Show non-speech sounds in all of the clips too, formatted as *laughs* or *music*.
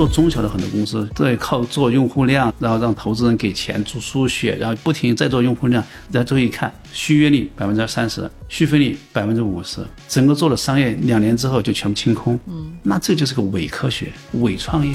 做中小的很多公司都得靠做用户量，然后让投资人给钱做输血，然后不停再做用户量，然后最后一看续约率百分之三十，续费率百分之五十，整个做了商业两年之后就全部清空。嗯，那这就是个伪科学、伪创业。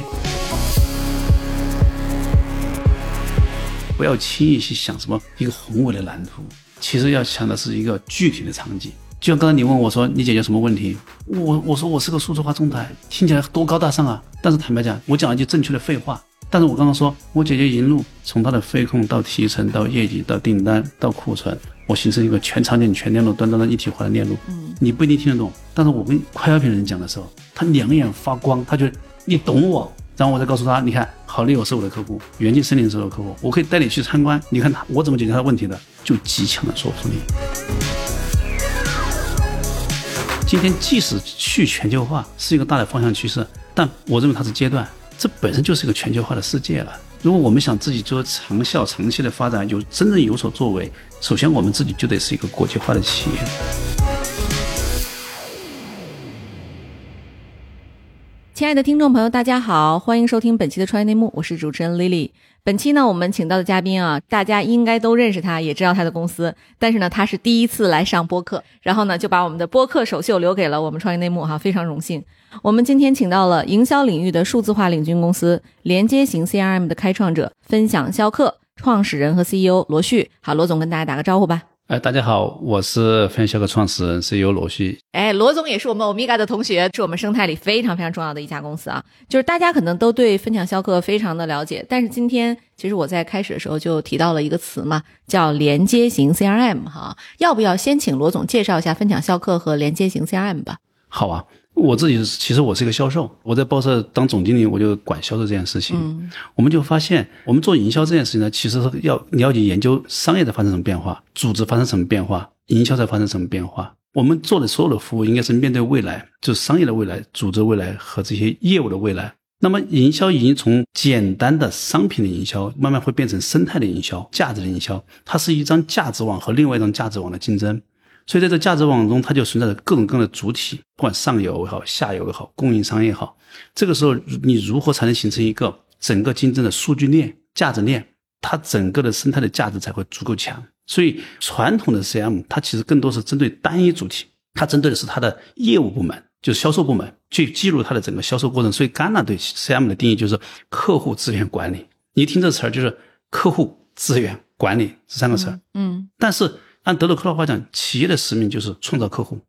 不要轻易去想什么一个宏伟的蓝图，其实要想的是一个具体的场景。就像刚才你问我说你解决什么问题，我我说我是个数字化中台，听起来多高大上啊！但是坦白讲，我讲了一句正确的废话。但是我刚刚说我解决银路，从它的飞控到提成到业绩到订单到库存，我形成一个全场景全链路端端的一体化的链路。嗯，你不一定听得懂，但是我跟快消品人讲的时候，他两眼发光，他觉得你懂我。然后我再告诉他，你看，好利友是我的客户，元气森林是我的客户，我可以带你去参观，你看他我怎么解决他的问题的，就极强的说服力。今天即使去全球化是一个大的方向趋势，但我认为它是阶段，这本身就是一个全球化的世界了。如果我们想自己做长效、长期的发展，有真正有所作为，首先我们自己就得是一个国际化的企业。亲爱的听众朋友，大家好，欢迎收听本期的创业内幕，我是主持人 Lily。本期呢，我们请到的嘉宾啊，大家应该都认识他，也知道他的公司，但是呢，他是第一次来上播客，然后呢，就把我们的播客首秀留给了我们创业内幕哈，非常荣幸。我们今天请到了营销领域的数字化领军公司连接型 CRM 的开创者，分享销客创始人和 CEO 罗旭。好，罗总跟大家打个招呼吧。哎，大家好，我是分销客创始人 CEO 罗旭。哎，罗总也是我们欧米伽的同学，是我们生态里非常非常重要的一家公司啊。就是大家可能都对分享销客非常的了解，但是今天其实我在开始的时候就提到了一个词嘛，叫连接型 CRM 哈。要不要先请罗总介绍一下分享销客和连接型 CRM 吧？好啊。我自己其实我是一个销售，我在报社当总经理，我就管销售这件事情。嗯，我们就发现，我们做营销这件事情呢，其实是要你要去研究商业在发生什么变化，组织发生什么变化，营销在发生什么变化。我们做的所有的服务，应该是面对未来，就是商业的未来、组织未来和这些业务的未来。那么，营销已经从简单的商品的营销，慢慢会变成生态的营销、价值的营销。它是一张价值网和另外一张价值网的竞争。所以在这价值网中，它就存在着各种各样的主体，不管上游也好，下游也好，供应商也好。这个时候，你如何才能形成一个整个竞争的数据链、价值链？它整个的生态的价值才会足够强。所以，传统的 CM 它其实更多是针对单一主体，它针对的是它的业务部门，就是销售部门，去记录它的整个销售过程。所以，戛纳对 CM 的定义就是客户资源管理。你一听这词儿，就是客户资源管理这三个词儿。嗯，但是。按德鲁克的话讲，企业的使命就是创造客户，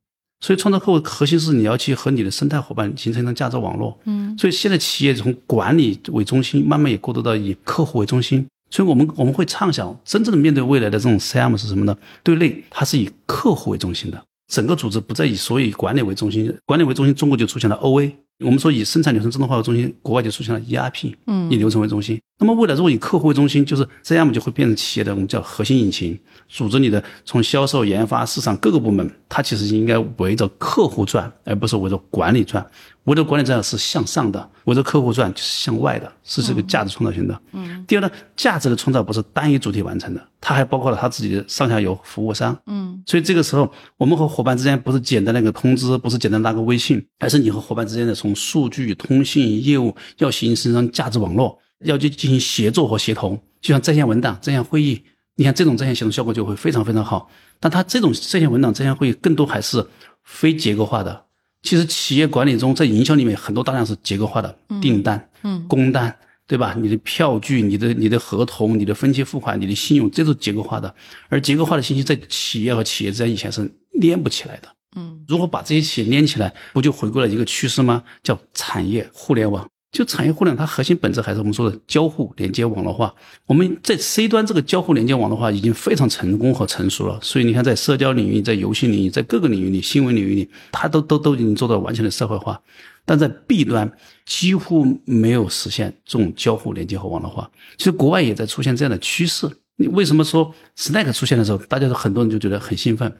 所以创造客户核心是你要去和你的生态伙伴形成一个价值网络。嗯，所以现在企业从管理为中心，慢慢也过渡到以客户为中心。所以我们我们会畅想，真正的面对未来的这种 CM 是什么呢？对内它是以客户为中心的，整个组织不再以所以管理为中心，管理为中心，中国就出现了 OA。我们说以生产流程自动化为中心，国外就出现了 ERP，嗯，以流程为中心。那么未来如果以客户为中心，就是 CM 就会变成企业的我们叫核心引擎，组织你的从销售、研发、市场各个部门，它其实应该围着客户转，而不是围着管理转。围着管理转是向上的，围着客户转就是向外的，是这个价值创造型的。嗯。第二呢，价值的创造不是单一主体完成的，它还包括了他自己的上下游服务商。嗯。所以这个时候，我们和伙伴之间不是简单的个通知，不是简单拉个微信，而是你和伙伴之间的从数据、通信、业务要形成一张价值网络。要去进行协作和协同，就像在线文档、在线会议，你看这种在线协同效果就会非常非常好。但它这种在线文档、在线会议更多还是非结构化的。其实企业管理中，在营销里面很多大量是结构化的订单、嗯，工单，对吧？你的票据、你的你的合同、你的分期付款、你的信用，这都是结构化的。而结构化的信息在企业和企业之间以前是连不起来的。嗯，如果把这些企业连起来，不就回归了一个趋势吗？叫产业互联网。就产业互联网，它核心本质还是我们说的交互连接网络化。我们在 C 端这个交互连接网络化已经非常成功和成熟了。所以你看，在社交领域、在游戏领域、在各个领域里、新闻领域里，它都都都已经做到完全的社会化。但在 B 端几乎没有实现这种交互连接和网络化。其实国外也在出现这样的趋势。你为什么说 Snack 出现的时候，大家都很多人就觉得很兴奋？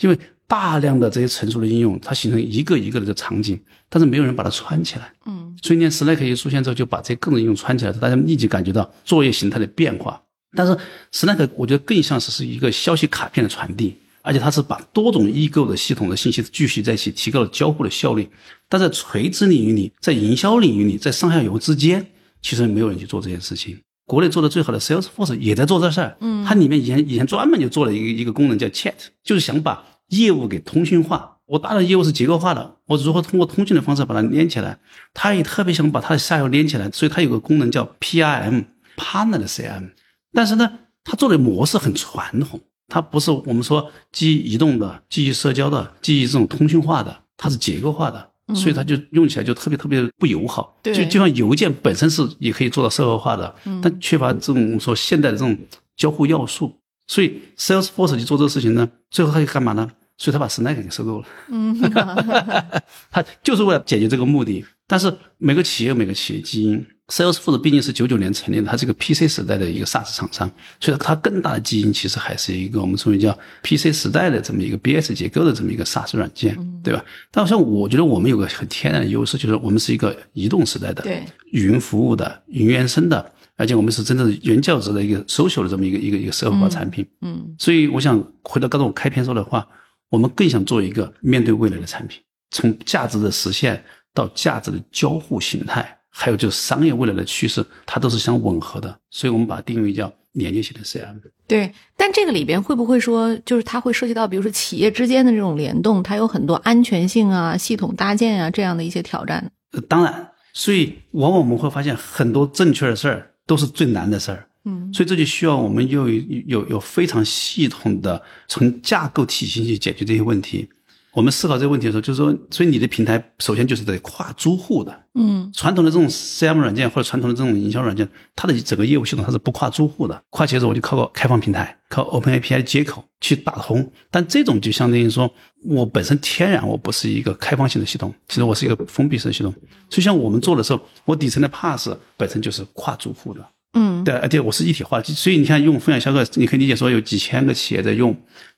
因为大量的这些成熟的应用，它形成一个一个的场景，但是没有人把它串起来。嗯，所以呢，Slack 一出现之后，就把这各种应用串起来，大家立即感觉到作业形态的变化。但是 Slack 我觉得更像是是一个消息卡片的传递，而且它是把多种异构的系统的信息聚集在一起，提高了交互的效率。但在垂直领域里，在营销领域里，在上下游之间，其实没有人去做这件事情。国内做的最好的 Salesforce 也在做这事儿，嗯，它里面以前以前专门就做了一个一个功能叫 Chat，就是想把业务给通讯化。我大的业务是结构化的，我如何通过通讯的方式把它连起来？他也特别想把他的下游连起来，所以它有个功能叫 PRM，Partner 的 CM。但是呢，它做的模式很传统。它不是我们说基于移动的、基于社交的、基于这种通讯化的，它是结构化的，所以它就用起来就特别特别不友好。就就像邮件本身是也可以做到社会化的，但缺乏这种说现代的这种交互要素。所以 Salesforce 去做这个事情呢，最后他就干嘛呢？所以他把 Slack 给收购了。嗯，*laughs* *laughs* 他就是为了解决这个目的。但是每个企业有每个企业基因。Salesforce 毕竟是九九年成立的，它是一个 PC 时代的一个 SaaS 厂商，所以它更大的基因其实还是一个我们称为叫 PC 时代的这么一个 BS 结构的这么一个 SaaS 软件，对吧？但像我觉得我们有个很天然的优势，就是我们是一个移动时代的、云服务的、云原生的，而且我们是真正的原教旨的一个 social 的这么一个一个一个社会化产品。嗯，所以我想回到刚才我开篇说的话，我们更想做一个面对未来的产品，从价值的实现到价值的交互形态。还有就是商业未来的趋势，它都是相吻合的，所以我们把它定位叫连接型的 CM。对，但这个里边会不会说，就是它会涉及到，比如说企业之间的这种联动，它有很多安全性啊、系统搭建啊这样的一些挑战？呃，当然，所以往往我们会发现很多正确的事儿都是最难的事儿。嗯，所以这就需要我们有有有非常系统的从架构体系去解决这些问题。我们思考这个问题的时候，就是说，所以你的平台首先就是得跨租户的。嗯，传统的这种 CM 软件或者传统的这种营销软件，它的整个业务系统它是不跨租户的。跨起来之后，我就靠个开放平台，靠 Open API 接口去打通。但这种就相当于说，我本身天然我不是一个开放性的系统，其实我是一个封闭式的系统。所以像我们做的时候，我底层的 Pass 本身就是跨租户的。嗯，对，而且我是一体化，所以你看用分享销售，你可以理解说有几千个企业在用。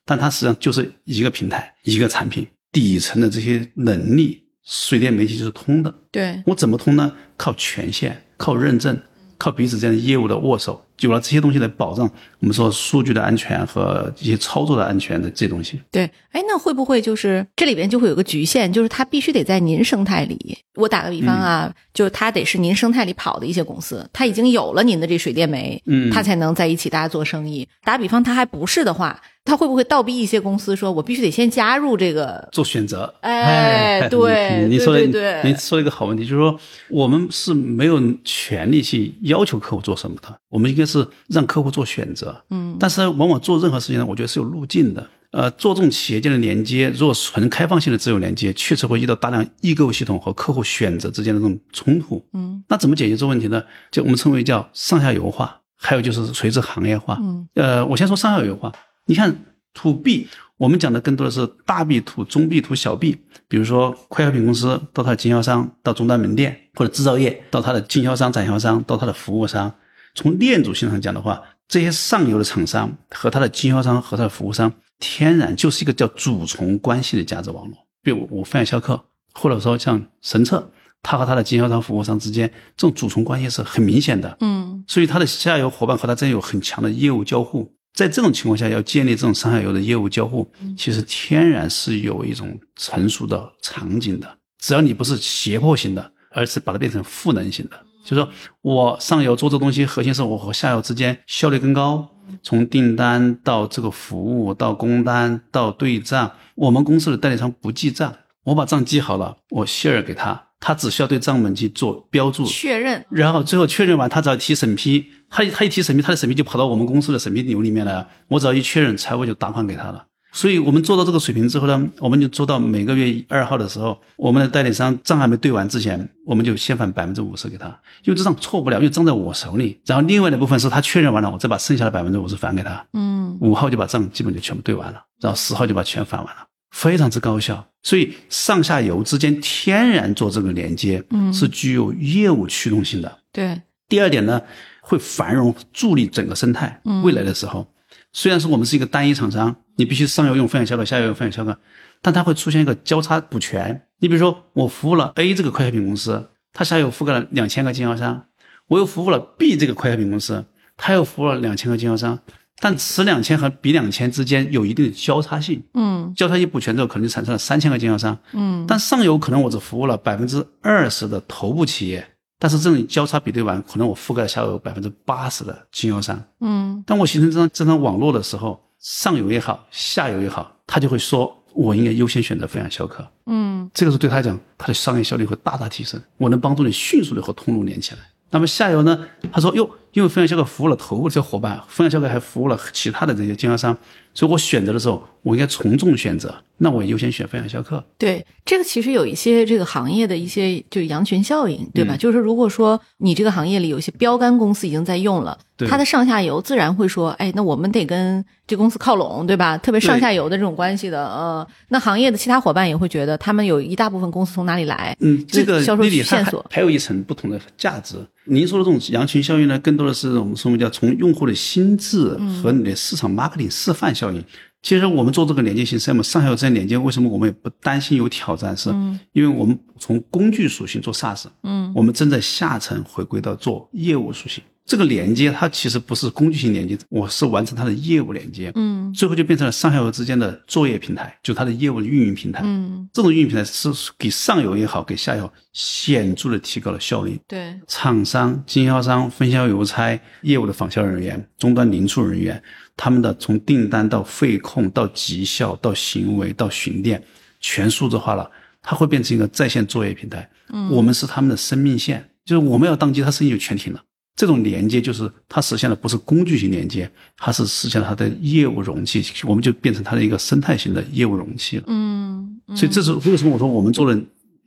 但它实际上就是一个平台，一个产品，底层的这些能力，水电煤气就是通的。对我怎么通呢？靠权限，靠认证。靠彼此这样的业务的握手，有了这些东西来保障我们说数据的安全和一些操作的安全的这东西。对，哎，那会不会就是这里边就会有个局限，就是它必须得在您生态里？我打个比方啊，就是它得是您生态里跑的一些公司，它已经有了您的这水电煤，嗯，它才能在一起大家做生意。打比方，它还不是的话。它会不会倒逼一些公司说：“我必须得先加入这个做选择？”哎，对，你说的，对，你说了一个好问题，就是说我们是没有权利去要求客户做什么的，我们应该是让客户做选择。嗯，但是往往做任何事情呢，我觉得是有路径的。呃，做这种企业间的连接，如果纯开放性的自由连接，确实会遇到大量异构系统和客户选择之间的这种冲突。嗯，那怎么解决这个问题呢？就我们称为叫上下游化，还有就是垂直行业化。嗯，呃，我先说上下游化。你看，to B，我们讲的更多的是大 B、to 中 B、to 小 B。比如说，快消品公司到它的经销商，到终端门店，或者制造业到它的经销商、展销商，到它的服务商。从链主性上讲的话，这些上游的厂商和它的经销商和它的服务商，天然就是一个叫主从关系的价值网络。比如我分享销客，或者说像神策，它和它的经销商、服务商之间这种主从关系是很明显的。嗯，所以它的下游伙伴和它真有很强的业务交互。在这种情况下，要建立这种上下游的业务交互，其实天然是有一种成熟的场景的。只要你不是胁迫型的，而是把它变成赋能型的，就是说我上游做这东西，核心是我和下游之间效率更高。从订单到这个服务，到工单，到对账，我们公司的代理商不记账，我把账记好了，我 share 给他。他只需要对账本去做标注确认，然后最后确认完，他只要提审批，他他一提审批，他的审批就跑到我们公司的审批流里面来了，我只要一确认，财务就打款给他了。所以我们做到这个水平之后呢，我们就做到每个月二号的时候，我们的代理商账还没对完之前，我们就先返百分之五十给他，因为这账错不了，因为账在我手里。然后另外的部分是他确认完了，我再把剩下的百分之五十返给他。嗯，五号就把账基本就全部对完了，然后十号就把钱返完了。非常之高效，所以上下游之间天然做这个连接，嗯，是具有业务驱动性的。对，第二点呢，会繁荣助力整个生态。嗯，未来的时候，虽然说我们是一个单一厂商，你必须上游用分享销售，下游用分享销售，但它会出现一个交叉补全。你比如说，我服务了 A 这个快消品公司，它下游覆盖了两千个经销商，我又服务了 B 这个快消品公司，它又服务了两千个经销商。但此两千和彼两千之间有一定的交叉性，嗯交叉性补全之后，可能就产生了三千个经销商，嗯但上游可能我只服务了百分之二十的头部企业，但是这种交叉比对完，可能我覆盖了下游百分之八十的经销商。嗯当我形成这张这张网络的时候，上游也好，下游也好，他就会说我应该优先选择分享销客。嗯这个时候对他来讲，他的商业效率会大大提升，我能帮助你迅速的和通路连起来。那么下游呢？他说哟，因为分享销客服务了头部这些伙伴，分享销客还服务了其他的这些经销商，所以我选择的时候，我应该从众选择，那我优先选分享销客。对，这个其实有一些这个行业的一些就是羊群效应，对吧？嗯就是如果说你这个行业里有一些标杆公司已经在用了，对它的上下游自然会说，哎，那我们得跟这公司靠拢，对吧？特别上下游的这种关系的，呃，那行业的其他伙伴也会觉得，他们有一大部分公司从哪里来，嗯，这个销售线索还有一层不同的价值。您说的这种羊群效应呢，更多的是我们说我们叫从用户的心智和你的市场 marketing 示范效应。其实我们做这个连接性 CM 上下游之间连接，为什么我们也不担心有挑战？是因为我们从工具属性做 SaaS，嗯我们正在下层回归到做业务属性。这个连接它其实不是工具性连接，我是完成它的业务连接。嗯最后就变成了上下游之间的作业平台，就它的业务的运营平台。嗯，这种运营平台是给上游也好，给下游显著的提高了效率。对，厂商、经销商、分销邮差、业务的仿销人员、终端零售人员，他们的从订单到费控到绩效到行为到巡店，全数字化了，它会变成一个在线作业平台。嗯，我们是他们的生命线，就是我们要当机，它生意就全停了。这种连接就是它实现了不是工具型连接，它是实现了它的业务容器，我们就变成它的一个生态型的业务容器了。嗯所以这是为什么我说我们做的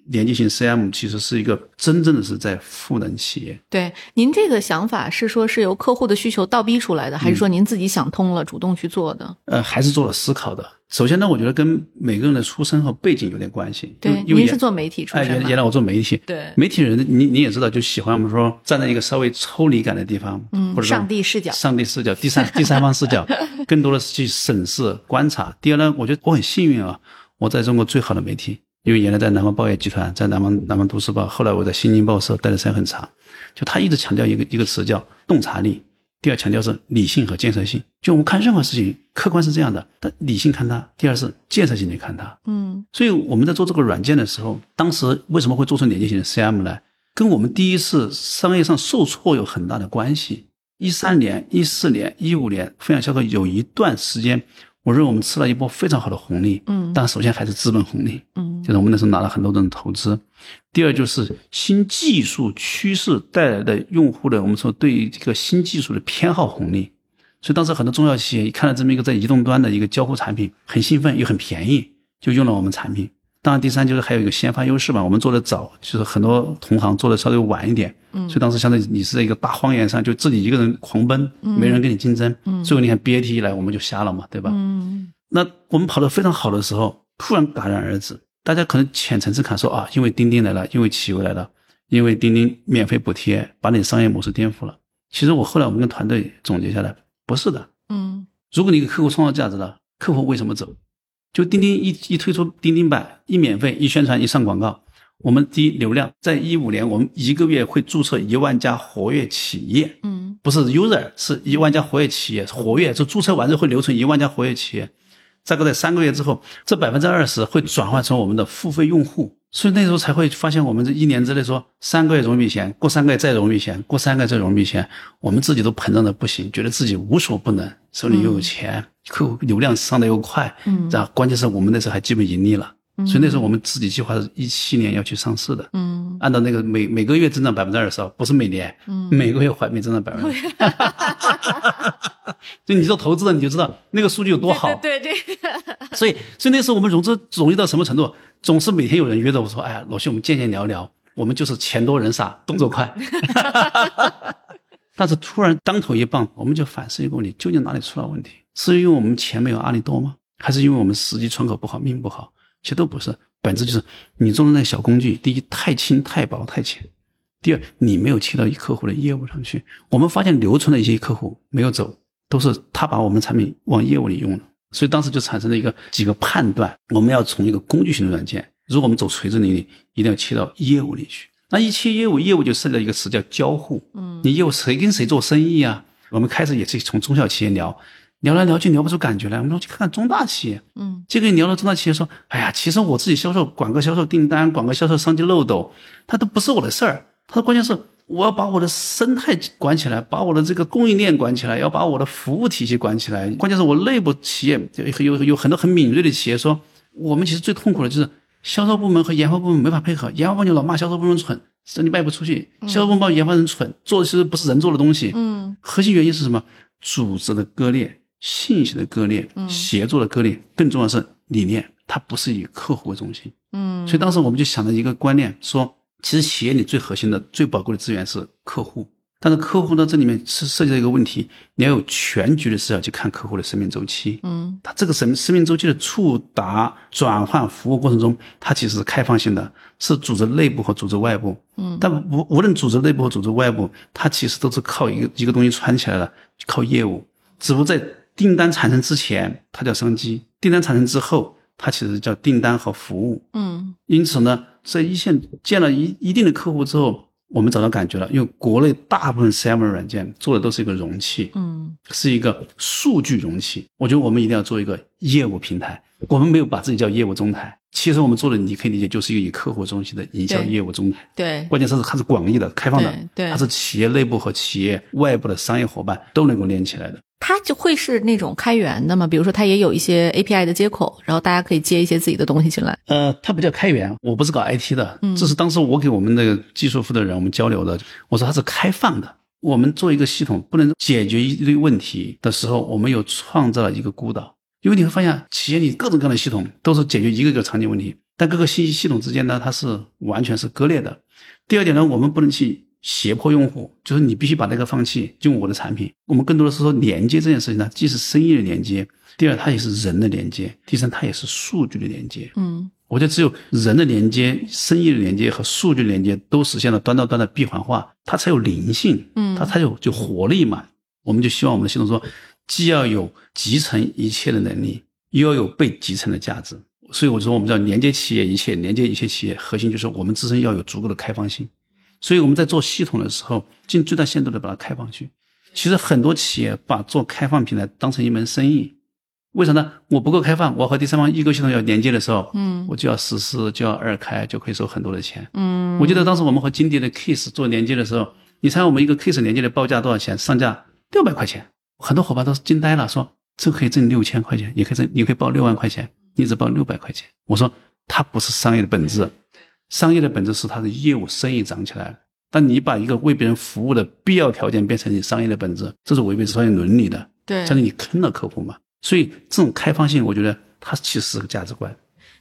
连接型 CM 其实是一个真正的是在赋能企业。对，您这个想法是说是由客户的需求倒逼出来的，还是说您自己想通了，主动去做的？呃，还是做了思考的。首先呢，我觉得跟每个人的出身和背景有点关系。对，因为您是做媒体出哎，身哎？原原来我做媒体，对媒体人，你你也知道，就喜欢我们说站在一个稍微抽离感的地方，嗯或者说上帝视角上帝视角、第三 *laughs* 第三方视角，更多的是去审视、观察。第二呢，我觉得我很幸运啊，我在中国最好的媒体，因为原来在南方报业集团，在南方南方都市报，后来我在新京报社待的时间很长，就他一直强调一个一个词叫洞察力。第二强调是理性和建设性，就我们看任何事情，客观是这样的，但理性看它，第二是建设性去看它。嗯所以我们在做这个软件的时候，当时为什么会做出连接型的 CM 呢？跟我们第一次商业上受挫有很大的关系。一三年、一四年、一五年，分享销售有一段时间，我认为我们吃了一波非常好的红利。嗯但首先还是资本红利，嗯就是我们那时候拿了很多人的投资。第二就是新技术趋势带来的用户的，我们说对于这个新技术的偏好红利。所以当时很多中小企业一看到这么一个在移动端的一个交互产品，很兴奋又很便宜，就用了我们产品。当然，第三就是还有一个先发优势吧，我们做的早，就是很多同行做的稍微晚一点，嗯，所以当时相当于你是在一个大荒原上，就自己一个人狂奔，没人跟你竞争，嗯，最后你看 BAT 一来，我们就瞎了嘛，对吧？嗯那我们跑得非常好的时候，突然戛然而止。大家可能浅层次看说啊，因为钉钉来了，因为企鹅来了，因为钉钉免费补贴，把你商业模式颠覆了。其实我后来我们跟团队总结下来，不是的。嗯如果你给客户创造价值了，客户为什么走？就钉钉一一推出钉钉版，一免费，一宣传，一上广告，我们第一流量，在一五年我们一个月会注册一万家活跃企业，嗯。不是 user，是一万家活跃企业，活跃就注册完之后会留存一万家活跃企业，大概在三个月之后，这百分之二十会转换成我们的付费用户，所以那时候才会发现，我们这一年之内说三个月融一笔钱，过三个月再融一笔钱，过三个月再融一笔钱，我们自己都膨胀的不行，觉得自己无所不能，手里又有钱，客户流量上的又快，嗯。然后关键是我们那时候还基本盈利了，所以那时候我们自己计划是一七年要去上市的，嗯。按照那个每每个月增长百分之二十啊，不是每年，嗯。每个月环比增长百分之，*laughs* *laughs* 就你做投资的你就知道那个数据有多好。对对这个 *laughs* 所以，所以那时候我们融资容易到什么程度？总是每天有人约着我说：“哎呀，老徐，我们见见聊聊。”我们就是钱多人傻，动作快。*laughs* 但是突然当头一棒，我们就反思一个问题：究竟哪里出了问题？是因为我们钱没有阿里多吗？还是因为我们时机窗口不好，命不好？其实都不是，本质就是你做的那小工具，第一太轻、太薄、太浅；第二，你没有切到客户的业务上去。我们发现留存的一些客户没有走，都是他把我们的产品往业务里用了。所以当时就产生了一个几个判断：我们要从一个工具型的软件，如果我们走垂直领域，一定要切到业务里去。那一切业务，业务就涉及到一个词叫交互。嗯你业务谁跟谁做生意啊？我们开始也是从中小企业聊，聊来聊去聊不出感觉来，我们说去看看中大企业，嗯，结果聊到中大企业说，哎呀，其实我自己销售，管个销售订单，管个销售商机漏斗，它都不是我的事儿。他说关键是我要把我的生态管起来，把我的这个供应链管起来，要把我的服务体系管起来。关键是我内部企业有有有很多很敏锐的企业说，我们其实最痛苦的就是销售部门和研发部门没法配合，研发部门就老骂销售部门蠢，生意卖不出去，销售部门骂研发人蠢，做的其实不是人做的东西。嗯，核心原因是什么？组织的割裂。信息的割裂，协作的割裂，更重要是理念，它不是以客户为中心。嗯，所以当时我们就想了一个观念，说其实企业里最核心的、最宝贵的资源是客户。但是客户呢，这里面是涉及到一个问题，你要有全局的视角去看客户的生命周期。嗯，它这个生生命周期的触达、转换、服务过程中，它其实是开放性的，是组织内部和组织外部。嗯，但无无论组织内部和组织外部，它其实都是靠一个一个东西串起来的，靠业务。只不过在订单产生之前，它叫商机；订单产生之后，它其实叫订单和服务。嗯，因此呢，在一线见了一一定的客户之后。我们找到感觉了，因为国内大部分 CRM 软件做的都是一个容器，嗯，是一个数据容器。我觉得我们一定要做一个业务平台，我们没有把自己叫业务中台。其实我们做的，你可以理解就是一个以客户中心的营销业务中台。对，关键是它是广义的、开放的，对，它是企业内部和企业外部的商业伙伴都能够连起来的。它就会是那种开源的嘛？比如说，它也有一些 API 的接口，然后大家可以接一些自己的东西进来。呃，它不叫开源，我不是搞 IT 的，这是当时我给我们的技术负责人我们交流的。我说它是开放的，我们做一个系统不能解决一堆问题的时候，我们又创造了一个孤岛。因为你会发现，企业里各种各样的系统都是解决一个个场景问题，但各个信息系统之间呢，它是完全是割裂的。第二点呢，我们不能去。胁迫用户，就是你必须把那个放弃，用我的产品。我们更多的是说连接这件事情呢，既是生意的连接，第二它也是人的连接，第三它也是数据的连接。嗯，我觉得只有人的连接、生意的连接和数据连接都实现了端到端的闭环化，它才有灵性，嗯，它才有就活力嘛。我们就希望我们的系统说，既要有集成一切的能力，又要有被集成的价值。所以我说，我们叫连接企业一切，连接一切企业，核心就是我们自身要有足够的开放性。所以我们在做系统的时候，尽最大限度的把它开放去。其实很多企业把做开放平台当成一门生意，为啥呢？我不够开放，我和第三方异构系统要连接的时候，嗯，我就要实施，就要二开，就可以收很多的钱。嗯，我记得当时我们和金蝶的 case 做连接的时候，你猜我们一个 case 连接的报价多少钱？上架六百块钱，很多伙伴都惊呆了，说这可以挣六千块钱，也可以挣，你可以报六万块钱，你只报六百块钱。我说它不是商业的本质。商业的本质是它的业务生意涨起来了，但你把一个为别人服务的必要条件变成你商业的本质，这是违背商业伦理的。对，相当于你坑了客户嘛。所以这种开放性，我觉得它其实是个价值观。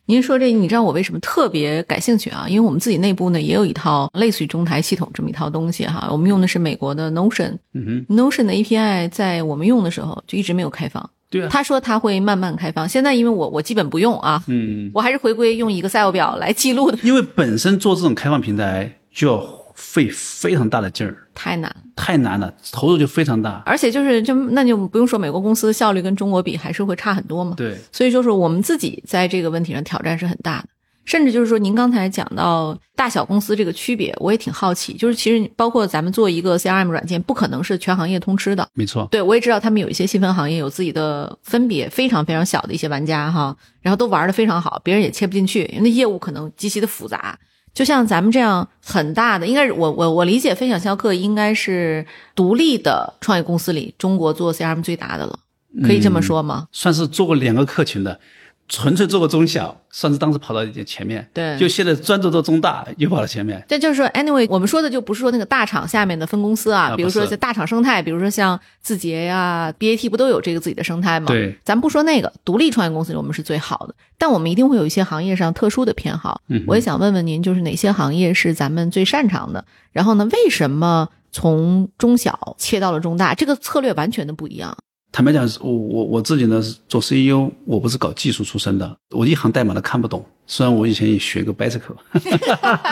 您说这，你知道我为什么特别感兴趣啊？因为我们自己内部呢也有一套类似于中台系统这么一套东西哈，我们用的是美国的 Notion，嗯哼，Notion 的 API 在我们用的时候就一直没有开放。对啊，他说他会慢慢开放。现在因为我我基本不用啊，嗯，我还是回归用 Excel 表来记录的。因为本身做这种开放平台就要费非常大的劲儿，太难，太难了，投入就非常大。而且就是就那就不用说美国公司效率跟中国比还是会差很多嘛。对，所以就是我们自己在这个问题上挑战是很大的。甚至就是说，您刚才讲到大小公司这个区别，我也挺好奇。就是其实包括咱们做一个 CRM 软件，不可能是全行业通吃的。没错，对我也知道他们有一些细分行业有自己的分别，非常非常小的一些玩家哈，然后都玩的非常好，别人也切不进去，因为业务可能极其的复杂。就像咱们这样很大的，应该是我我我理解，分享销客应该是独立的创业公司里，中国做 CRM 最大的了，可以这么说吗？算是做过两个客群的。纯粹做个中小，算是当时跑到前面。对，就现在专注做中大，又跑到前面。这就是说，anyway，我们说的就不是说那个大厂下面的分公司啊，比如说在大厂生态，比如说像字节呀、BAT 不都有这个自己的生态吗？对，咱不说那个独立创业公司，我们是最好的，但我们一定会有一些行业上特殊的偏好。嗯，我也想问问您，就是哪些行业是咱们最擅长的？然后呢，为什么从中小切到了中大？这个策略完全的不一样。坦白讲，我我我自己呢是做 CEO，我不是搞技术出身的，我一行代码都看不懂。虽然我以前也学过 Bicycle，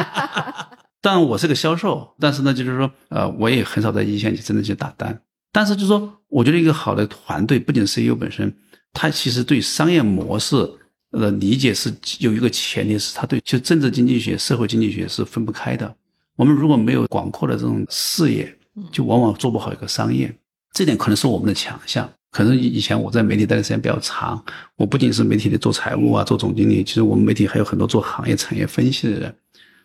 *laughs* 但我是个销售，但是呢，就是说，呃，我也很少在一线去真的去打单。但是就是说，我觉得一个好的团队，不仅 CEO 本身，他其实对商业模式的理解是有一个前提，是他对就政治经济学、社会经济学是分不开的。我们如果没有广阔的这种视野，就往往做不好一个商业。这点可能是我们的强项。可能以前我在媒体待的时间比较长，我不仅是媒体的做财务啊，做总经理，其实我们媒体还有很多做行业产业分析的人。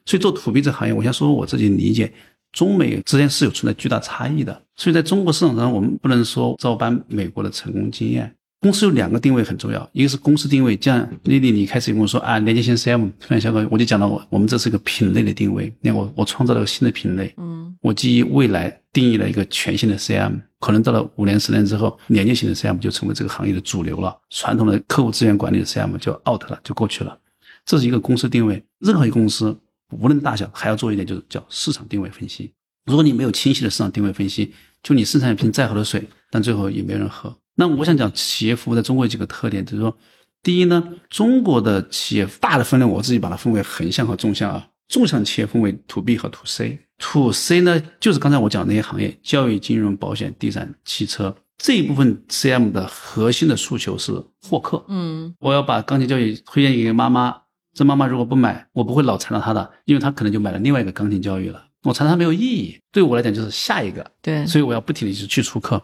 所以做土币这行业，我先说说我自己理解，中美之间是有存在巨大差异的。所以在中国市场上，我们不能说照搬美国的成功经验。公司有两个定位很重要，一个是公司定位，像丽丽你开始跟我说啊，连接性 CM 突然想到，我就讲到我我们这是一个品类的定位，那我我创造了个新的品类，嗯，我基于未来定义了一个全新的 CM，可能到了五年十年之后，连接型的 CM 就成为这个行业的主流了，传统的客户资源管理的 CM 就 out 了，就过去了。这是一个公司定位，任何一个公司无论大小，还要做一点就是叫市场定位分析。如果你没有清晰的市场定位分析，就你生产一瓶再好的水，但最后也没人喝。那我想讲企业服务在中国有几个特点，就是说，第一呢，中国的企业大的分类，我自己把它分为横向和纵向啊。纵向企业分为 to B 和 to C。To C 呢，就是刚才我讲那些行业，教育、金融、保险、地产、汽车这一部分 CM 的核心的诉求是获客。嗯，我要把钢琴教育推荐给妈妈，这妈妈如果不买，我不会老缠着她的，因为她可能就买了另外一个钢琴教育了，我缠她没有意义。对我来讲就是下一个，对，所以我要不停的去去出客。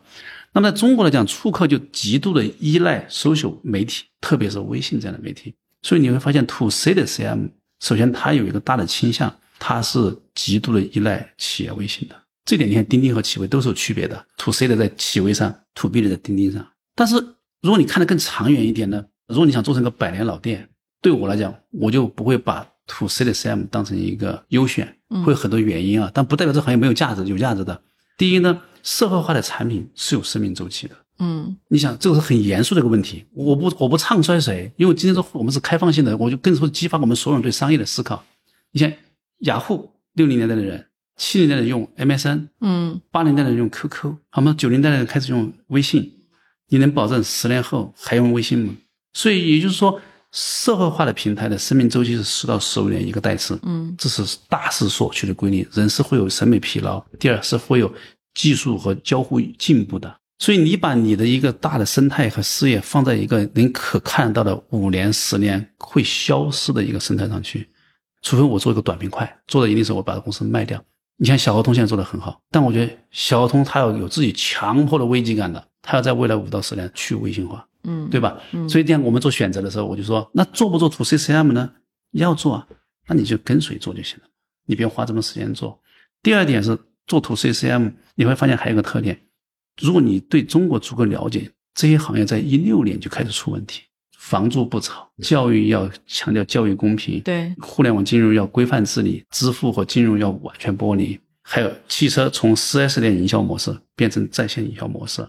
那么在中国来讲，出客就极度的依赖 social 媒体，特别是微信这样的媒体。所以你会发现，to C 的 CM，首先它有一个大的倾向，它是极度的依赖企业微信的。这点你看，钉钉和企微都是有区别的。to C 的在企微上，to B 的在钉钉上。但是如果你看得更长远一点呢？如果你想做成个百年老店，对我来讲，我就不会把 to C 的 CM 当成一个优选，会有很多原因啊，但不代表这行业没有价值，有价值的。第一呢。社会化的产品是有生命周期的，嗯，你想这个是很严肃的一个问题。我不我不唱衰谁，因为今天说我们是开放性的，我就更说激发我们所有人对商业的思考。你像雅虎六零年代的人，七零年代用 MSN，嗯，八零代的人用 QQ，好吗？九零代的人开始用微信，你能保证十年后还用微信吗？所以也就是说，社会化的平台的生命周期是十到十五年一个代次，嗯，这是大势所趋的规律。人是会有审美疲劳，第二是会有。技术和交互进步的，所以你把你的一个大的生态和事业放在一个能可看到的五年、十年会消失的一个生态上去，除非我做一个短平快，做的一定是我把公司卖掉。你像小合同现在做的很好，但我觉得小合同它要有自己强迫的危机感的，它要在未来五到十年去微信化，嗯，对吧？嗯所以这样我们做选择的时候，我就说，那做不做 to C C M 呢？要做啊，那你就跟随做就行了，你不用花这么时间做。第二点是。做 to C C M，你会发现还有个特点，如果你对中国足够了解，这些行业在一六年就开始出问题，房住不炒，教育要强调教育公平，对，互联网金融要规范治理，支付和金融要完全剥离，还有汽车从 4S 店营销模式变成在线营销模式，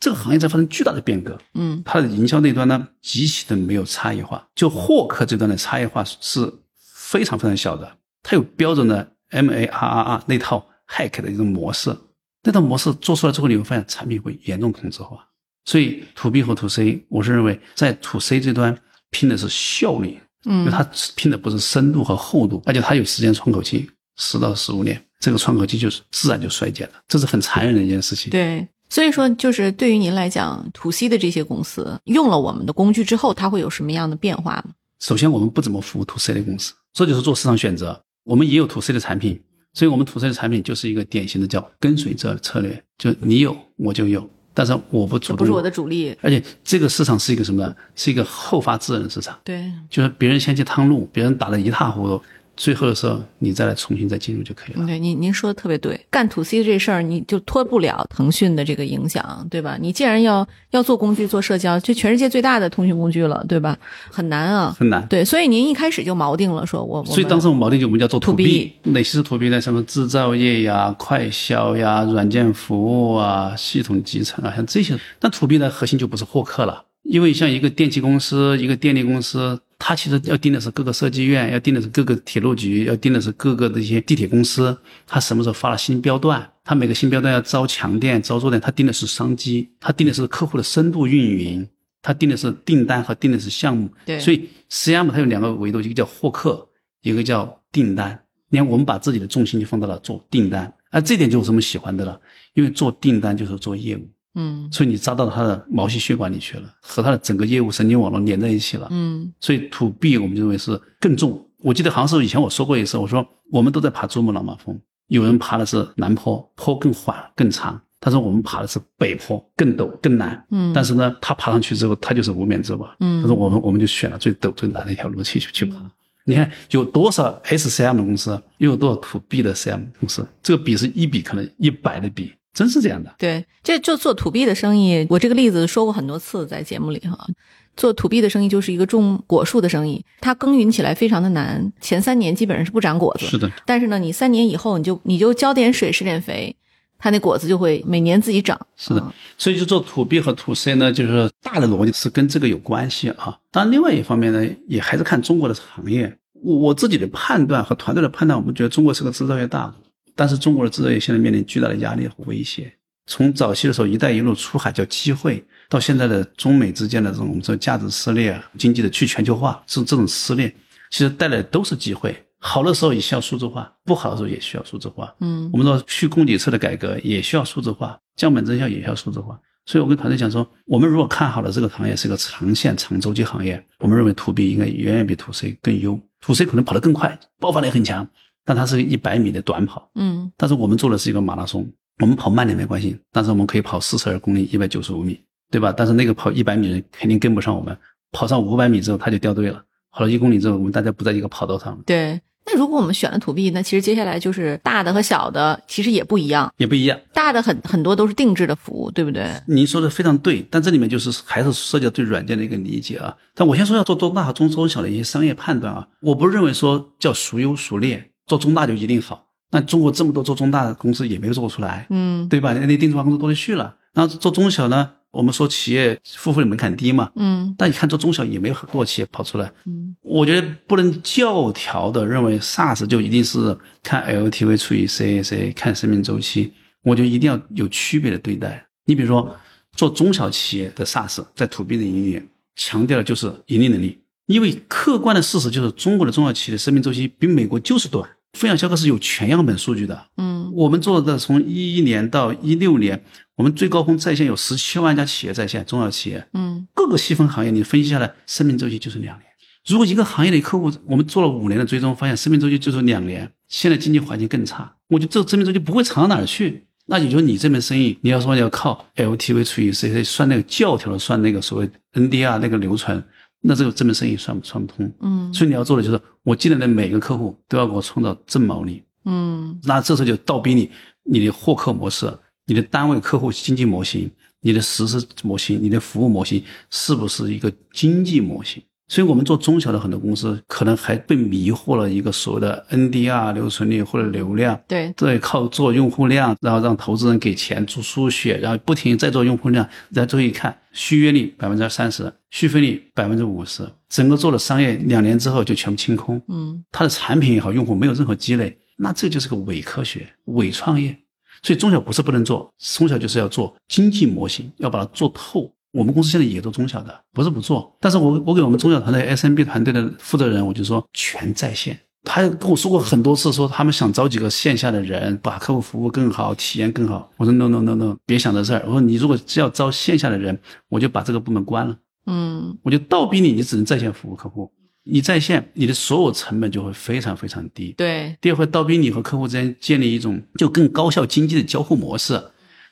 这个行业在发生巨大的变革，嗯，它的营销那端呢极其的没有差异化，就获客这端的差异化是非常非常小的，它有标准的 M A R R R 那套。hack 的一种模式，那套模式做出来之后，你会发现产品会严重同质化。所以，to B 和 to C，我是认为在 to C 这端拼的是效率，嗯，因为它拼的不是深度和厚度，而且它有时间窗口期，十到十五年，这个窗口期就是自然就衰减了，这是很残忍的一件事情。对，所以说就是对于您来讲，to C 的这些公司用了我们的工具之后，它会有什么样的变化吗？首先，我们不怎么服务 to C 的公司，这就是做市场选择。我们也有 to C 的产品。所以，我们 to C 的产品就是一个典型的叫跟随者策略，就你有我就有，但是我不主动，不是我的主力，而且这个市场是一个什么呢？是一个后发制人的市场，对，就是别人先去趟路，别人打得一塌糊涂。最后的时候，你再来重新再进入就可以了。对，您您说的特别对，干 to C 这事儿，你就脱不了腾讯的这个影响，对吧？你既然要要做工具做社交，就全世界最大的通讯工具了，对吧？很难啊，很难。对，所以您一开始就锚定了，说我，所以当时我们锚定就我们叫做 to B，哪些是 to B 呢？什么制造业呀、快销呀、软件服务啊、系统集成啊，像这些。但 to B 的核心就不是获客了，因为像一个电器公司、一个电力公司。它其实要盯的是各个设计院，要盯的是各个铁路局，要盯的是各个的一些地铁公司。它什么时候发了新标段？它每个新标段要招强电、招弱电，它盯的是商机，它盯的是客户的深度运营，它盯的是订单和盯的是项目。对，所以 CM 它有两个维度，一个叫获客，一个叫订单。你看，我们把自己的重心就放到了做订单，而这点就是我们喜欢的了，因为做订单就是做业务。嗯，所以你扎到他的毛细血管里去了，和他的整个业务神经网络连在一起了。嗯，所以 to B 我们就认为是更重。我记得好像是以前我说过一次，我说我们都在爬珠穆朗玛峰，有人爬的是南坡，坡更缓更长，他说我们爬的是北坡，更陡更难。嗯但是呢，他爬上去之后，他就是无冕之王。嗯他说我们我们就选了最陡最难的一条路去去去爬。你看有多少 SCM 的公司，又有多少 To B 的 CM 公司，这个比是一比可能一百的比，真是这样的。对，这就做 to B 的生意，我这个例子说过很多次在节目里哈。做 to B 的生意就是一个种果树的生意，它耕耘起来非常的难，前三年基本上是不长果子。是的，但是呢，你三年以后你就你就浇点水施点肥，它那果子就会每年自己长。是的啊，所以就做 To B 和 To C 呢，就是大的逻辑是跟这个有关系啊。当然，另外一方面呢，也还是看中国的行业。我我自己的判断和团队的判断，我们觉得中国是个制造业大国，但是中国的制造业现在面临巨大的压力和威胁。从早期的时候，“一带一路”出海叫机会，到现在的中美之间的这种我们说价值撕裂、经济的去全球化，这这种撕裂，其实带来的都是机会。好的时候也需要数字化，不好的时候也需要数字化。嗯我们说去供给侧的改革也需要数字化，降本增效也需要数字化。所以我跟团队讲说，我们如果看好了这个行业是个长线长周期行业，我们认为 to B 应该远远比 to C 更优，to C 可能跑得更快，爆发力很强，但它是一百米的短跑。嗯但是我们做的是一个马拉松，我们跑慢点没关系，但是我们可以跑四十二公里，一百九十五米，对吧？但是那个跑一百米的人肯定跟不上我们，跑上五百米之后他就掉队了，跑了一公里之后，我们大家不在一个跑道上了，对。那如果我们选了 to B，那其实接下来就是大的和小的其实也不一样，也不一样。大的很很多都是定制的服务，对不对？您说的非常对，但这里面就是还是涉及到对软件的一个理解啊。但我先说要做多大和中中小的一些商业判断啊，我不认为说叫孰优孰劣，做中大就一定好。那中国这么多做中大的公司也没有做出来，嗯对吧？那定制化公司多了去了。然后做中小呢，我们说企业付费门槛低嘛，嗯但你看做中小也没有很多企业跑出来。嗯我觉得不能教条的认为 SaaS 就一定是看 LTV 除以 CAC，看生命周期，我觉得一定要有区别的对待。你比如说，做中小企业的 SaaS，在 To B 的营业强调的就是盈利能力，因为客观的事实就是中国的中小企业的生命周期比美国就是短。分享销客是有全样本数据的，嗯我们做的从一一年到一六年，我们最高峰在线有十七万家企业在线，中小企业，嗯各个细分行业你分析下来，生命周期就是两年。如果一个行业的客户，我们做了五年的追踪，发现生命周期就是两年，现在经济环境更差，我觉得这个生命周期不会长到哪儿去。那也就是你这门生意，你要说要靠 LTV 除以 CC 算那个教条的，算那个所谓 NDR 那个流程，那这个这门生意算不算不通？嗯所以你要做的就是，我进来的每个客户都要给我创造正毛利。嗯那这时候就倒逼你，你的获客模式、你的单位客户经济模型、你的实施模型、你的服务模型是不是一个经济模型？所以我们做中小的很多公司，可能还被迷惑了一个所谓的 NDR 留存率或者流量，对对，靠做用户量，然后让投资人给钱做输血，然后不停地再做用户量，然后最后一看续约率百分之三十，续费率百分之五十，整个做了商业两年之后就全部清空。嗯它的产品也好，用户没有任何积累，那这就是个伪科学、伪创业。所以中小不是不能做，中小就是要做经济模型，要把它做透。我们公司现在也做中小的，不是不做，但是我我给我们中小团队 SMB 团队的负责人，我就说全在线。他跟我说过很多次，说他们想招几个线下的人，把客户服务更好，体验更好。我说 no no no no，别想这事儿。我说你如果只要招线下的人，我就把这个部门关了。嗯我就倒逼你，你只能在线服务客户。你在线，你的所有成本就会非常非常低。对第二会倒逼你和客户之间建立一种就更高效经济的交互模式。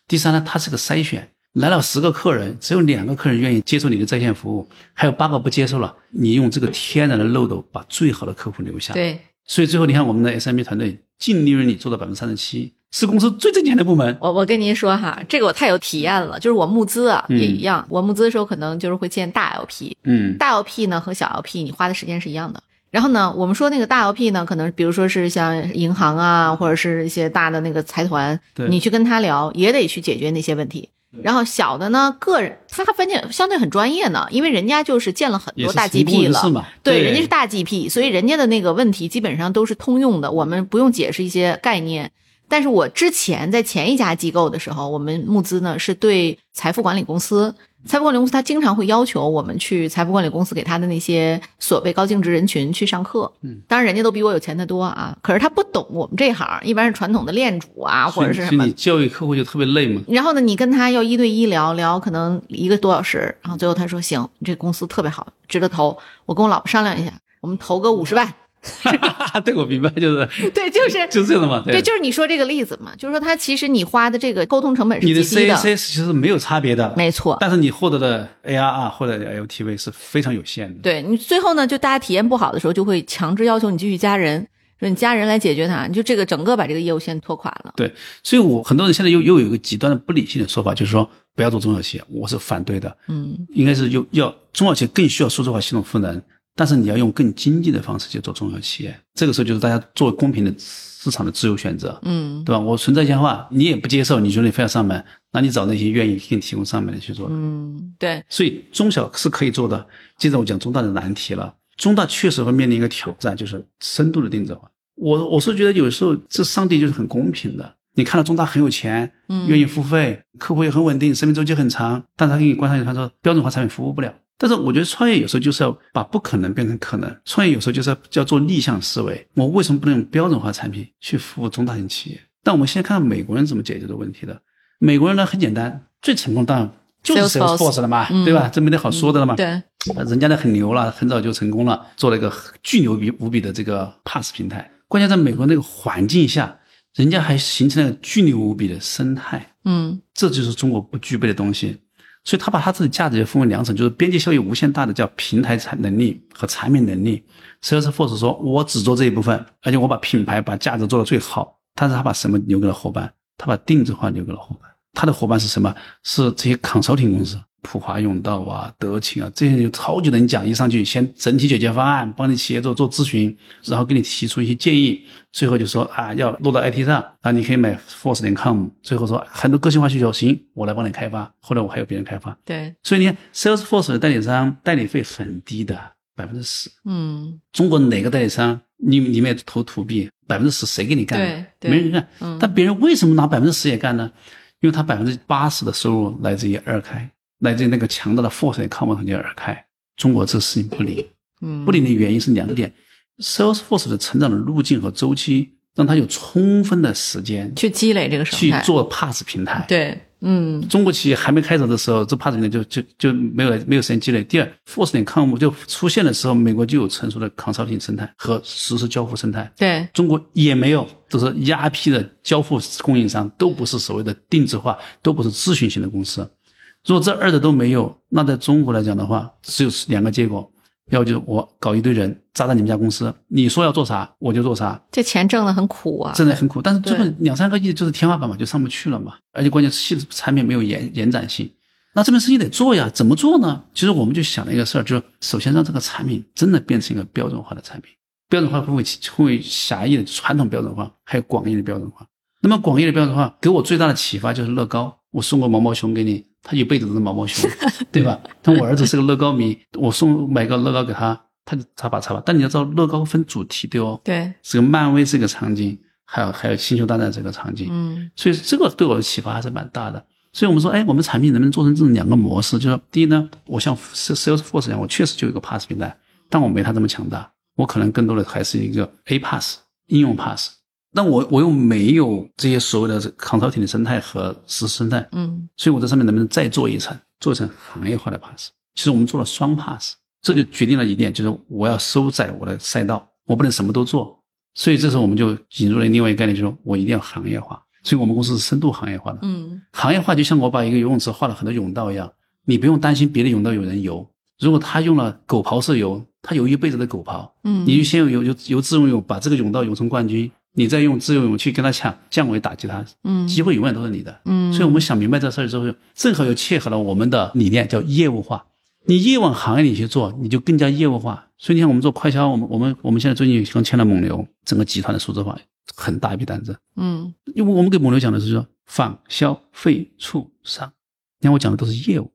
第三呢，它是个筛选，来了十个客人，只有两个客人愿意接受你的在线服务，还有八个不接受了。你用这个天然的漏斗把最好的客户留下。，对，所以最后你看我们的 SMB 团队净利润率做到百分之三十七，是公司最挣钱的部门。我我跟您说哈，这个我太有体验了，就是我募资啊嗯。也一样，我募资的时候可能就是会建大 LP，嗯。大 LP 呢和小 LP 你花的时间是一样的。然后呢，我们说那个大 LP 呢，可能比如说是像银行啊，或者是一些大的那个财团，对。你去跟他聊，也得去解决那些问题。然后小的呢，个人他发现相对很专业呢，因为人家就是建了很多大 GP 了，对，人家是大 GP，所以人家的那个问题基本上都是通用的，我们不用解释一些概念。但是我之前在前一家机构的时候，我们募资呢是对财富管理公司，财富管理公司他经常会要求我们去财富管理公司给他的那些所谓高净值人群去上课。嗯，当然人家都比我有钱的多啊，可是他不懂我们这行，一般是传统的链主啊或者是什么你。教育客户就特别累嘛。然后呢，你跟他要一对一聊聊，可能一个多小时，然后最后他说行，你这公司特别好，值得投。我跟我老婆商量一下，我们投个五十万，*laughs* 对，我明白，就是 *laughs* 对，就是 *laughs* 就是这样的嘛。对，就是你说这个例子嘛，就是说他其实你花的这个沟通成本是你的你的 CAC 其实没有差别的，没错。但是你获得的 ARR 或者 LTV 是非常有限的。对你最后呢，就大家体验不好的时候，就会强制要求你继续加人，说你加人来解决它，你就这个整个把这个业务线拖垮了。对，所以我很多人现在又又有一个极端的不理性的说法，就是说不要做中小企业，我是反对的。嗯，应该是要要中小企业更需要数字化系统赋能，但是你要用更经济的方式去做中小企业。这个时候就是大家做公平的市场的自由选择，嗯对吧？我存在一些话，你也不接受，你觉得你非要上门，那你找那些愿意给你提供上门的去做。嗯，对，所以中小是可以做的。接着我讲中大的难题了，中大确实会面临一个挑战，就是深度的定制化。我我是觉得有时候这上帝就是很公平的。你看到中大很有钱，嗯愿意付费，客户也很稳定，生命周期很长，但他给你关上去，他说标准化产品服务不了。但是我觉得创业有时候就是要把不可能变成可能，创业有时候就是要要做逆向思维。我为什么不能用标准化产品去服务中大型企业？但我们现在看到美国人怎么解决这个问题的？美国人呢很简单，最成功当然就是 Salesforce 了嘛，嗯对吧？这没得好说的了嘛。对，人家呢很牛了，很早就成功了，做了一个巨牛逼无比的这个 Pass 平台。关键在美国那个环境下，人家还形成了巨牛无比的生态，嗯这就是中国不具备的东西。所以他把他自己价值也分为两层，就是边际效益无限大的叫平台产能力和产品能力。Salesforce 说，我只做这一部分，而且我把品牌把价值做到最好。但是他把什么留给了伙伴？他把定制化留给了伙伴。他的伙伴是什么？是这些 consulting 公司，普华永道啊、德勤啊，这些就超级能讲，一上去先整体解决方案，帮你企业做做咨询，然后给你提出一些建议，最后就说啊要落到 IT 上啊，你可以买 force 点 com，最后说很多个性化需求，行，我来帮你开发，后来我还有别人开发。对，所以你看 Salesforce 的代理商代理费很低的，百分之十。嗯中国哪个代理商你里面投 to B 百分之十谁给你干？对对没人干。嗯但别人为什么拿百分之十也干呢？因为他百分之八十的收入来自于二开，来自于那个强大的 force 的 com 同学二开。中国这个事情不灵，嗯，不灵的原因是两点：Salesforce 的成长的路径和周期，让它有充分的时间去积累这个生态，去做 Pass 平台。对，嗯中国企业还没开始的时候，这 Pass 平台就就就没有没有时间积累。第二，Force 点 com 就出现的时候，美国就有成熟的 consulting 生态和实时交付生态。对，中国也没有，都是 ERP 的交付供应商，都不是所谓的定制化，都不是咨询型的公司。如果这二的都没有，那在中国来讲的话，只有两个结果：要不就是我搞一堆人扎在你们家公司，你说要做啥我就做啥，这钱挣的很苦啊，挣的很苦。但是最后两三个亿就是天花板嘛，就上不去了嘛。而且关键是产品没有延延展性，那这门生意得做呀，怎么做呢？其实我们就想了一个事儿，就是首先让这个产品真的变成一个标准化的产品。标准化分为分为狭义的传统标准化，还有广义的标准化。那么广义的标准化给我最大的启发就是乐高，我送个毛毛熊给你，他一辈子都是毛毛熊，对吧？*laughs* 但我儿子是个乐高迷，我送买个乐高给他，他就插吧插吧。但你要知道，乐高分主题对哦，对，这个漫威这个场景，还有还有星球大战这个场景，嗯所以这个对我的启发还是蛮大的。所以我们说，哎，我们产品能不能做成这种两个模式？就是说第一呢，我像 Salesforce 一样，我确实就有一个 Pass 平台，但我没他这么强大，我可能更多的还是一个 A Pass 应用 Pass。但我我又没有这些所谓的 consulting 的生态和实施生态，嗯所以我在上面能不能再做一层，做成行业化的 Pass？其实我们做了双 Pass，这就决定了一点，就是我要收窄我的赛道，我不能什么都做。所以这时候我们就引入了另外一个概念，就是我一定要行业化。所以我们公司是深度行业化的。嗯行业化就像我把一个游泳池画了很多泳道一样，你不用担心别的泳道有人游。如果他用了狗刨式游，他游一辈子的狗刨，嗯，你就先游游游自由泳，把这个泳道游成冠军，你再用自由泳去跟他抢降维打击他，嗯机会永远都是你的。嗯，所以我们想明白这事儿之后，正好又切合了我们的理念，叫业务化。你越往行业里去做，你就更加业务化。所以你看，我们做快销，我们我们我们现在最近刚签了蒙牛，整个集团的数字化很大一笔单子。嗯因为我们给蒙牛讲的是说仿消费促商，你看我讲的都是业务，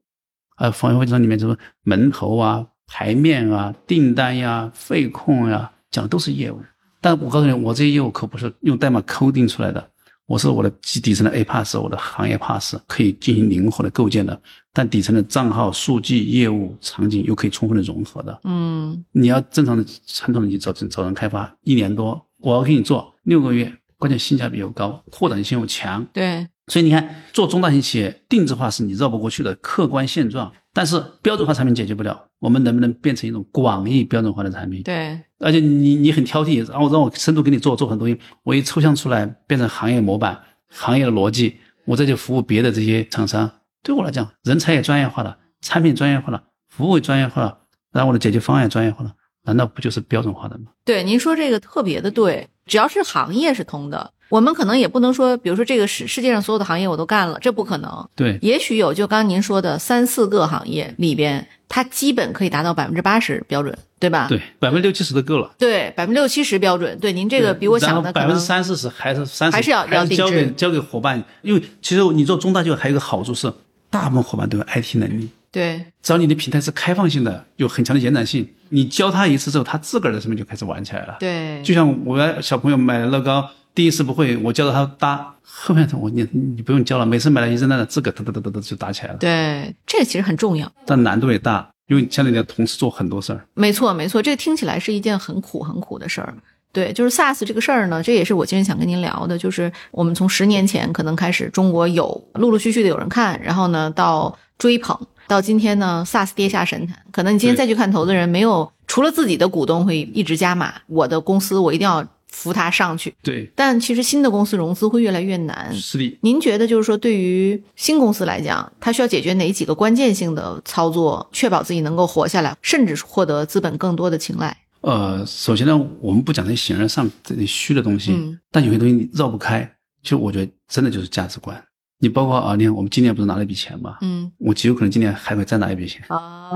啊，仿消费促商里面什么门头啊、牌面啊、订单呀、费控呀，讲的都是业务。但我告诉你，我这些业务可不是用代码 coding 出来的，我是我的基底层的 A pass，我的行业 pass 可以进行灵活的构建的，但底层的账号、数据、业务场景又可以充分的融合的。嗯你要正常的传统的你找找人开发一年多，我要给你做六个月，关键性价比又高，扩展性又强。对，所以你看，做中大型企业定制化是你绕不过去的客观现状，但是标准化产品解决不了。我们能不能变成一种广义标准化的产品？对，而且你你很挑剔，然后让我深度给你做做很多东西，我一抽象出来变成行业模板、行业的逻辑，我再去服务别的这些厂商。对我来讲，人才也专业化了，产品专业化了，服务专业化了，然后我的解决方案专业化了，难道不就是标准化的吗？对，您说这个特别的对，只要是行业是通的。我们可能也不能说，比如说这个世世界上所有的行业我都干了，这不可能。对，也许有，就刚刚您说的三四个行业里边，它基本可以达到百分之八十标准，对吧？对，百分之六七十都够了。对，百分之六七十标准。对，您这个比我想的百分之三四十还是三还是要要交给交给伙伴，因为其实你做中大就还有一个好处是，大部分伙伴都有 IT 能力。对，只要你的平台是开放性的，有很强的延展性，你教他一次之后，他自个儿的上面就开始玩起来了。对，就像我要小朋友买乐高。第一次不会，我教他搭，后面我你你不用教了，每次买了一只蛋的，自个哒哒哒哒哒就打起来了。对，这个其实很重要，但难度也大，因为像你的同时做很多事儿。没错没错，这个听起来是一件很苦很苦的事儿。对，就是 SaaS 这个事儿呢，这也是我今天想跟您聊的，就是我们从十年前可能开始，中国有陆陆续续的有人看，然后呢到追捧，到今天呢 SaaS 跌下神坛，可能你今天再去看投资人，没有除了自己的股东会一直加码，我的公司我一定要。扶他上去，对，但其实新的公司融资会越来越难。是的，您觉得就是说，对于新公司来讲，它需要解决哪几个关键性的操作，确保自己能够活下来，甚至获得资本更多的青睐？呃，首先呢，我们不讲那些形而上这些虚的东西，但有些东西你绕不开。其实我觉得真的就是价值观。你包括啊，你看我们今年不是拿了一笔钱嘛？嗯，我极有可能今年还会再拿一笔钱。啊，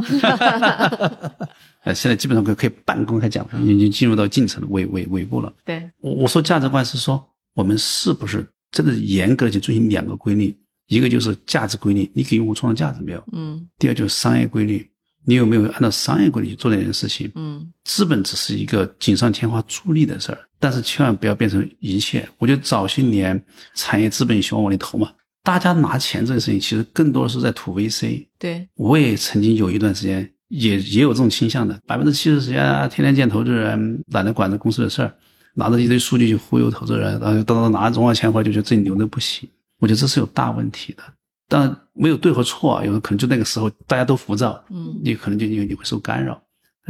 呃，*laughs* 现在基本上可可以半公开讲，已经进入到进程的尾尾尾部了。对，我我说价值观是说，我们是不是真的严格去遵循两个规律？一个就是价值规律，你给用户创造价值没有？嗯。第二就是商业规律，你有没有按照商业规律去做这件事情？嗯。资本只是一个锦上添花助力的事儿，但是千万不要变成一切。我觉得早些年产业资本喜欢往里投嘛。大家拿钱这个事情，其实更多的是在吐 VC。对，我也曾经有一段时间，也也有这种倾向的，百分之七十时间啊，天天见投资人，懒得管着公司的事儿，拿着一堆数据去忽悠投资人，然后到到拿着多少钱回来就觉得自己牛的不行。我觉得这是有大问题的，但没有对和错啊，有的可能就那个时候大家都浮躁，嗯，你可能就你你会受干扰。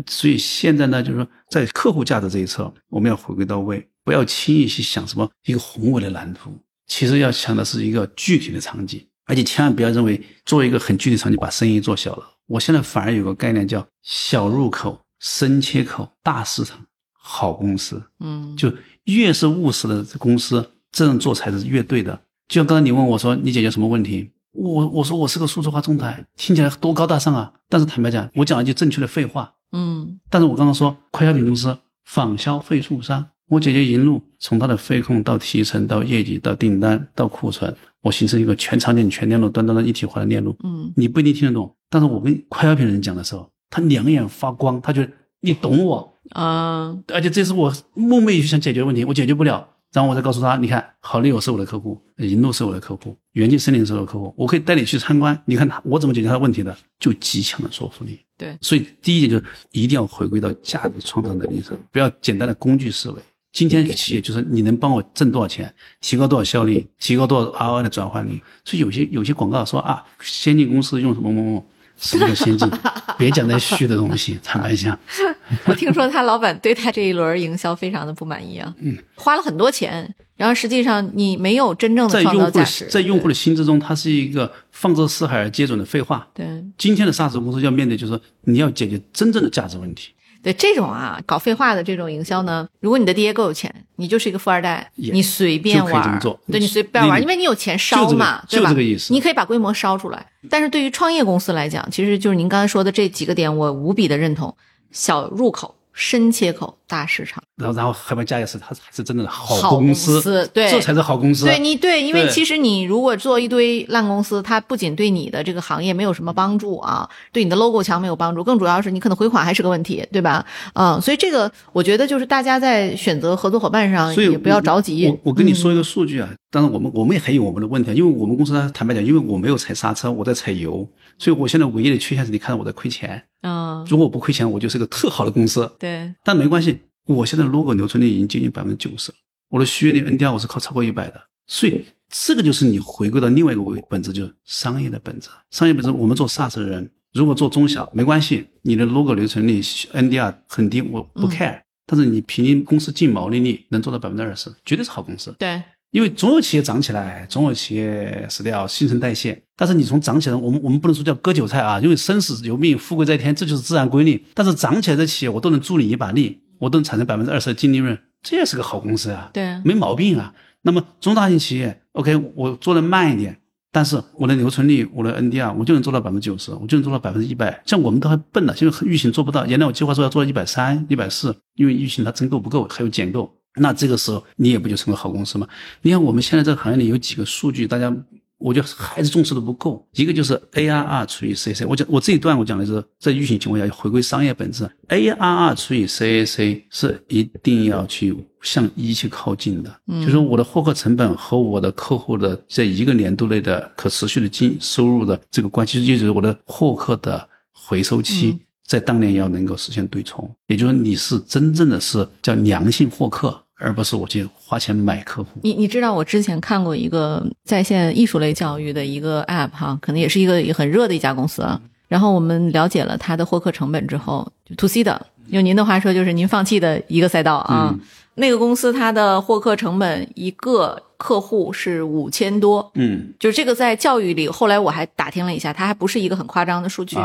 所以现在呢，就是说在客户价值这一侧，我们要回归到位，不要轻易去想什么一个宏伟的蓝图。其实要想的是一个具体的场景，而且千万不要认为做一个很具体场景把生意做小了。我现在反而有个概念叫小入口、深切口、大市场、好公司。嗯，就越是务实的公司，这样做才是越对的。就像刚才你问我说你解决什么问题，我我说我是个数字化中台，听起来多高大上啊！但是坦白讲，我讲了句正确的废话。嗯，但是我刚刚说快消品公司仿消费数商。我解决银路，从它的费控到提成到业绩到订单到库存，我形成一个全场景、全链路、端端的一体化的链路。嗯，你不一定听得懂，但是我跟快消品人讲的时候，他两眼发光，他觉得你懂我啊，而且这是我梦寐以求想解决的问题，我解决不了，然后我再告诉他，你看，好利友是我的客户，银路是我的客户，元气森林是我的客户，我可以带你去参观，你看他我怎么解决他的问题的，就极强的说服力。对，所以第一点就是一定要回归到价值创造能力上，不要简单的工具思维。今天企业就是你能帮我挣多少钱，提高多少效率，提高多少 ROI 的转换率。所以有些有些广告说啊，先进公司用什么某某，什么叫先进？*laughs* 别讲那虚的东西，坦白讲。*laughs* 我听说他老板对他这一轮营销非常的不满意啊，嗯，花了很多钱，然后实际上你没有真正的创造价值。在用户的心之中，它是一个放之四海而皆准的废话。对，今天的 SaaS 公司要面对就是说，你要解决真正的价值问题。对这种啊，搞废话的这种营销呢，如果你的爹够有钱，你就是一个富二代，你随便玩，对你随便玩，因为你有钱烧嘛，对吧？你可以把规模烧出来。但是对于创业公司来讲，其实就是您刚才说的这几个点，我无比的认同。小入口。深切口大市场，然后然后后面加一个是，它才是真正的好公司，对，这才是好公司。对你对，因为其实你如果做一堆烂公司，它不仅对你的这个行业没有什么帮助啊，对你的 logo 墙没有帮助，更主要是你可能回款还是个问题，对吧？嗯，所以这个我觉得就是大家在选择合作伙伴上也不要着急。我我跟你说一个数据啊，当然我们我们也还有我们的问题，因为我们公司呢，坦白讲，因为我没有踩刹车，我在踩油，所以我现在唯一的缺陷是你看到我在亏钱。啊，如果我不亏钱，我就是个特好的公司。对，但没关系，我现在 logo 留存率已经接近百分之九十了，我的续约率 NDR 我是靠超过一百的，所以这个就是你回归到另外一个本质，就是商业的本质。商业本质，我们做 SaaS 的人如果做中小没关系，你的 logo 留存率 NDR 很低，我不 care。但是你平均公司净毛利率能做到百分之二十，绝对是好公司。对，因为总有企业涨起来，总有企业死掉，新陈代谢。但是你从涨起来，我们我们不能说叫割韭菜啊，因为生死由命，富贵在天，这就是自然规律。但是涨起来的企业，我都能助你一把力，我都能产生百分之二十的净利润，这也是个好公司啊。对，没毛病啊。那么中大型企业，OK，我做的慢一点。但是我的留存率，我的 NDR，我就能做到百分之九十，我就能做到百分之一百。像我们都还笨了，现在疫情做不到。原来我计划说要做到一百三、一百四，因为疫情它增购不够，还有减购。那这个时候你也不就成为好公司吗？你看我们现在这个行业里有几个数据，大家。我觉得还是重视的不够，一个就是 ARR 除以 CAC。我讲我这一段我讲的是在运行情况下要回归商业本质，ARR 除以 CAC 是一定要去向一去靠近的。嗯，就是我的获客成本和我的客户的在一个年度内的可持续的经收入的这个关系，就是我的获客的回收期在当年要能够实现对冲，也就是你是真正的是叫良性获客。而不是我去花钱买客户。你你知道我之前看过一个在线艺术类教育的一个 App 哈，可能也是一个很热的一家公司啊。然后我们了解了它的获客成本之后，就 To C 的，用您的话说就是您放弃的一个赛道啊。那个公司它的获客成本一个客户是五千多，嗯，就是这个在教育里，后来我还打听了一下，它还不是一个很夸张的数据。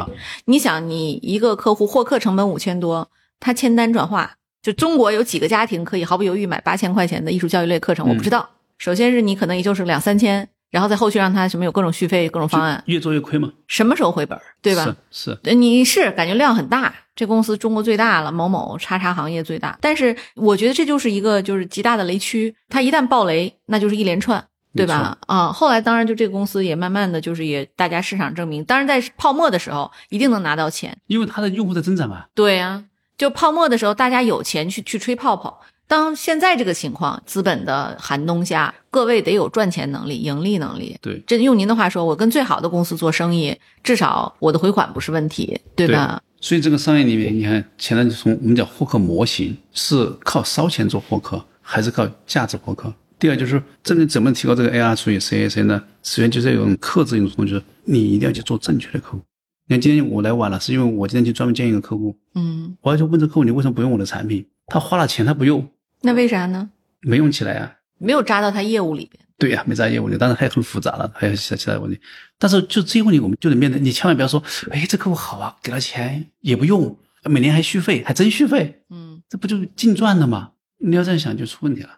你想，你一个客户获客成本五千多，他签单转化。就中国有几个家庭可以毫不犹豫买八千块钱的艺术教育类课程？我不知道。首先是你可能也就是两三千，然后在后续让他什么有各种续费、各种方案，越做越亏嘛。什么时候回本？对吧？是是，你是感觉量很大，这公司中国最大了，某某叉叉行业最大。但是我觉得这就是一个就是极大的雷区，它一旦爆雷，那就是一连串，对吧？啊，后来当然就这个公司也慢慢的就是也大家市场证明，当然在泡沫的时候一定能拿到钱，因为它的用户在增长嘛。对呀。就泡沫的时候，大家有钱去去吹泡泡。当现在这个情况，资本的寒冬下，各位得有赚钱能力、盈利能力。对，这用您的话说，我跟最好的公司做生意，至少我的回款不是问题，对吧？所以这个商业里面，你看，前段从我们讲获客模型是靠烧钱做获客，还是靠价值获客？第二就是这个怎么提高这个 AR 除以 CAC 呢？首先就是要用克制一种东西，就是你一定要去做正确的客户。你看今天我来晚了，是因为我今天去专门见一个客户，嗯，我要去问这客户你为什么不用我的产品？他花了钱他不用，那为啥呢？没用起来啊，没有扎到他业务里边。对呀，没扎业务里，当然还很复杂了，还有其他其他问题。但是就这些问题我们就得面对，你千万不要说，哎，这客户好啊，给了钱也不用，每年还续费，还真续费，嗯，这不就净赚了吗？你要这样想就出问题了。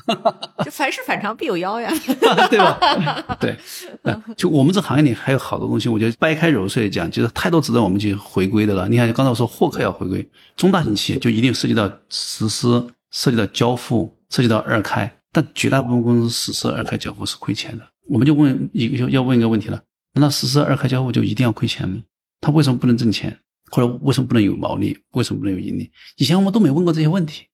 *laughs* 就凡事反常必有妖呀，*laughs* 对吧？*laughs* 对，就我们这行业里还有好多东西，我觉得掰开揉碎讲，就是太多值得我们去回归的了。你看，刚才我说获客要回归，中大型企业就一定涉及到实施、涉及到交付、涉及到二开，但绝大部分公司实施二开交付是亏钱的。我们就问一个，要问一个问题了：难道实施二开交付就一定要亏钱吗？他为什么不能挣钱？或者为什么不能有毛利？为什么不能有盈利？以前我们都没问过这些问题。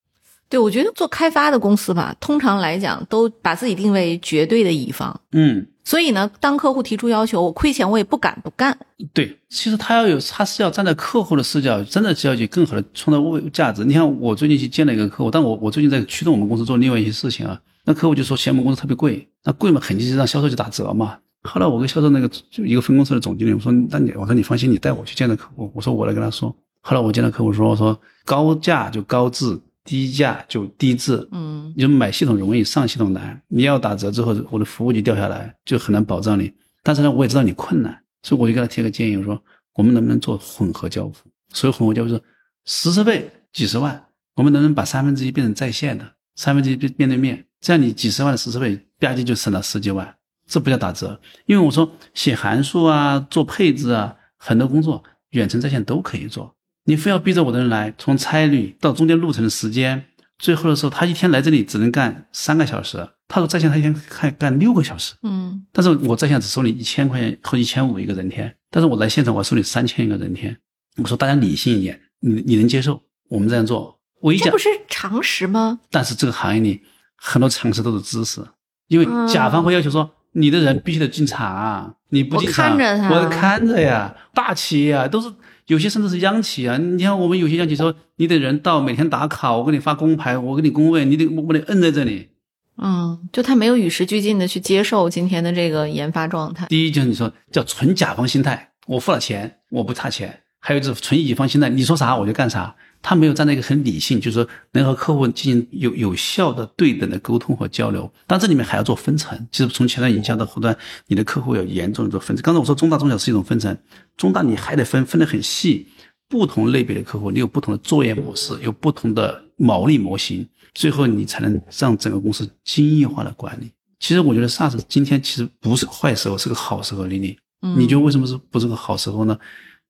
对，我觉得做开发的公司吧，通常来讲都把自己定位绝对的乙方。嗯，所以呢，当客户提出要求，我亏钱我也不敢不干。对，其实他要有，他是要站在客户的视角，真的是要去更好的创造物价值。你看，我最近去见了一个客户，但我我最近在驱动我们公司做另外一些事情啊。那客户就说嫌我们公司特别贵，那贵嘛，肯定是让销售去打折嘛。后来我跟销售那个就一个分公司的总经理我说，那你我说你放心，你带我去见的客户，我说我来跟他说。后来我见到客户说，我说高价就高质。低价就低质，嗯，你买系统容易上系统难，你要打折之后，我的服务就掉下来，就很难保障你。但是呢，我也知道你困难，所以我就给他提个建议，我说我们能不能做混合交付？所以混合交付是实时费几十万，我们能不能把三分之一变成在线的，三分之一变面对面，这样你几十万的实时费吧唧就省了十几万，这不叫打折。因为我说写函数啊，做配置啊，很多工作远程在线都可以做。你非要逼着我的人来，从差旅到中间路程的时间，最后的时候他一天来这里只能干三个小时。他说在线他一天还干六个小时，嗯，但是我在线只收你一千块钱或一千五一个人天，但是我来现场我收你三千一个人天。我说大家理性一点，你你能接受我们这样做？我一讲这不是常识吗？但是这个行业里很多常识都是知识，因为甲方会要求说你的人必须得进场，你不进场我看着呀，大企业啊都是。有些甚至是央企啊，你看我们有些央企说，你得人到每天打卡，我给你发工牌，我给你工位，你得我得摁在这里。嗯，就他没有与时俱进的去接受今天的这个研发状态。第一就是你说叫纯甲方心态，我付了钱，我不差钱。还有就是纯乙方心态，你说啥我就干啥。他没有站在一个很理性，就是说能和客户进行有有效的对等的沟通和交流。但这里面还要做分层，其实从前端营销到后端，你的客户要严重的做分层。刚才我说中大中小是一种分层，中大你还得分分得很细，不同类别的客户你有不同的作业模式，有不同的毛利模型，最后你才能让整个公司精益化的管理。其实我觉得 SaaS 今天其实不是坏时候，是个好时候。李李，你觉得为什么是不是个好时候呢？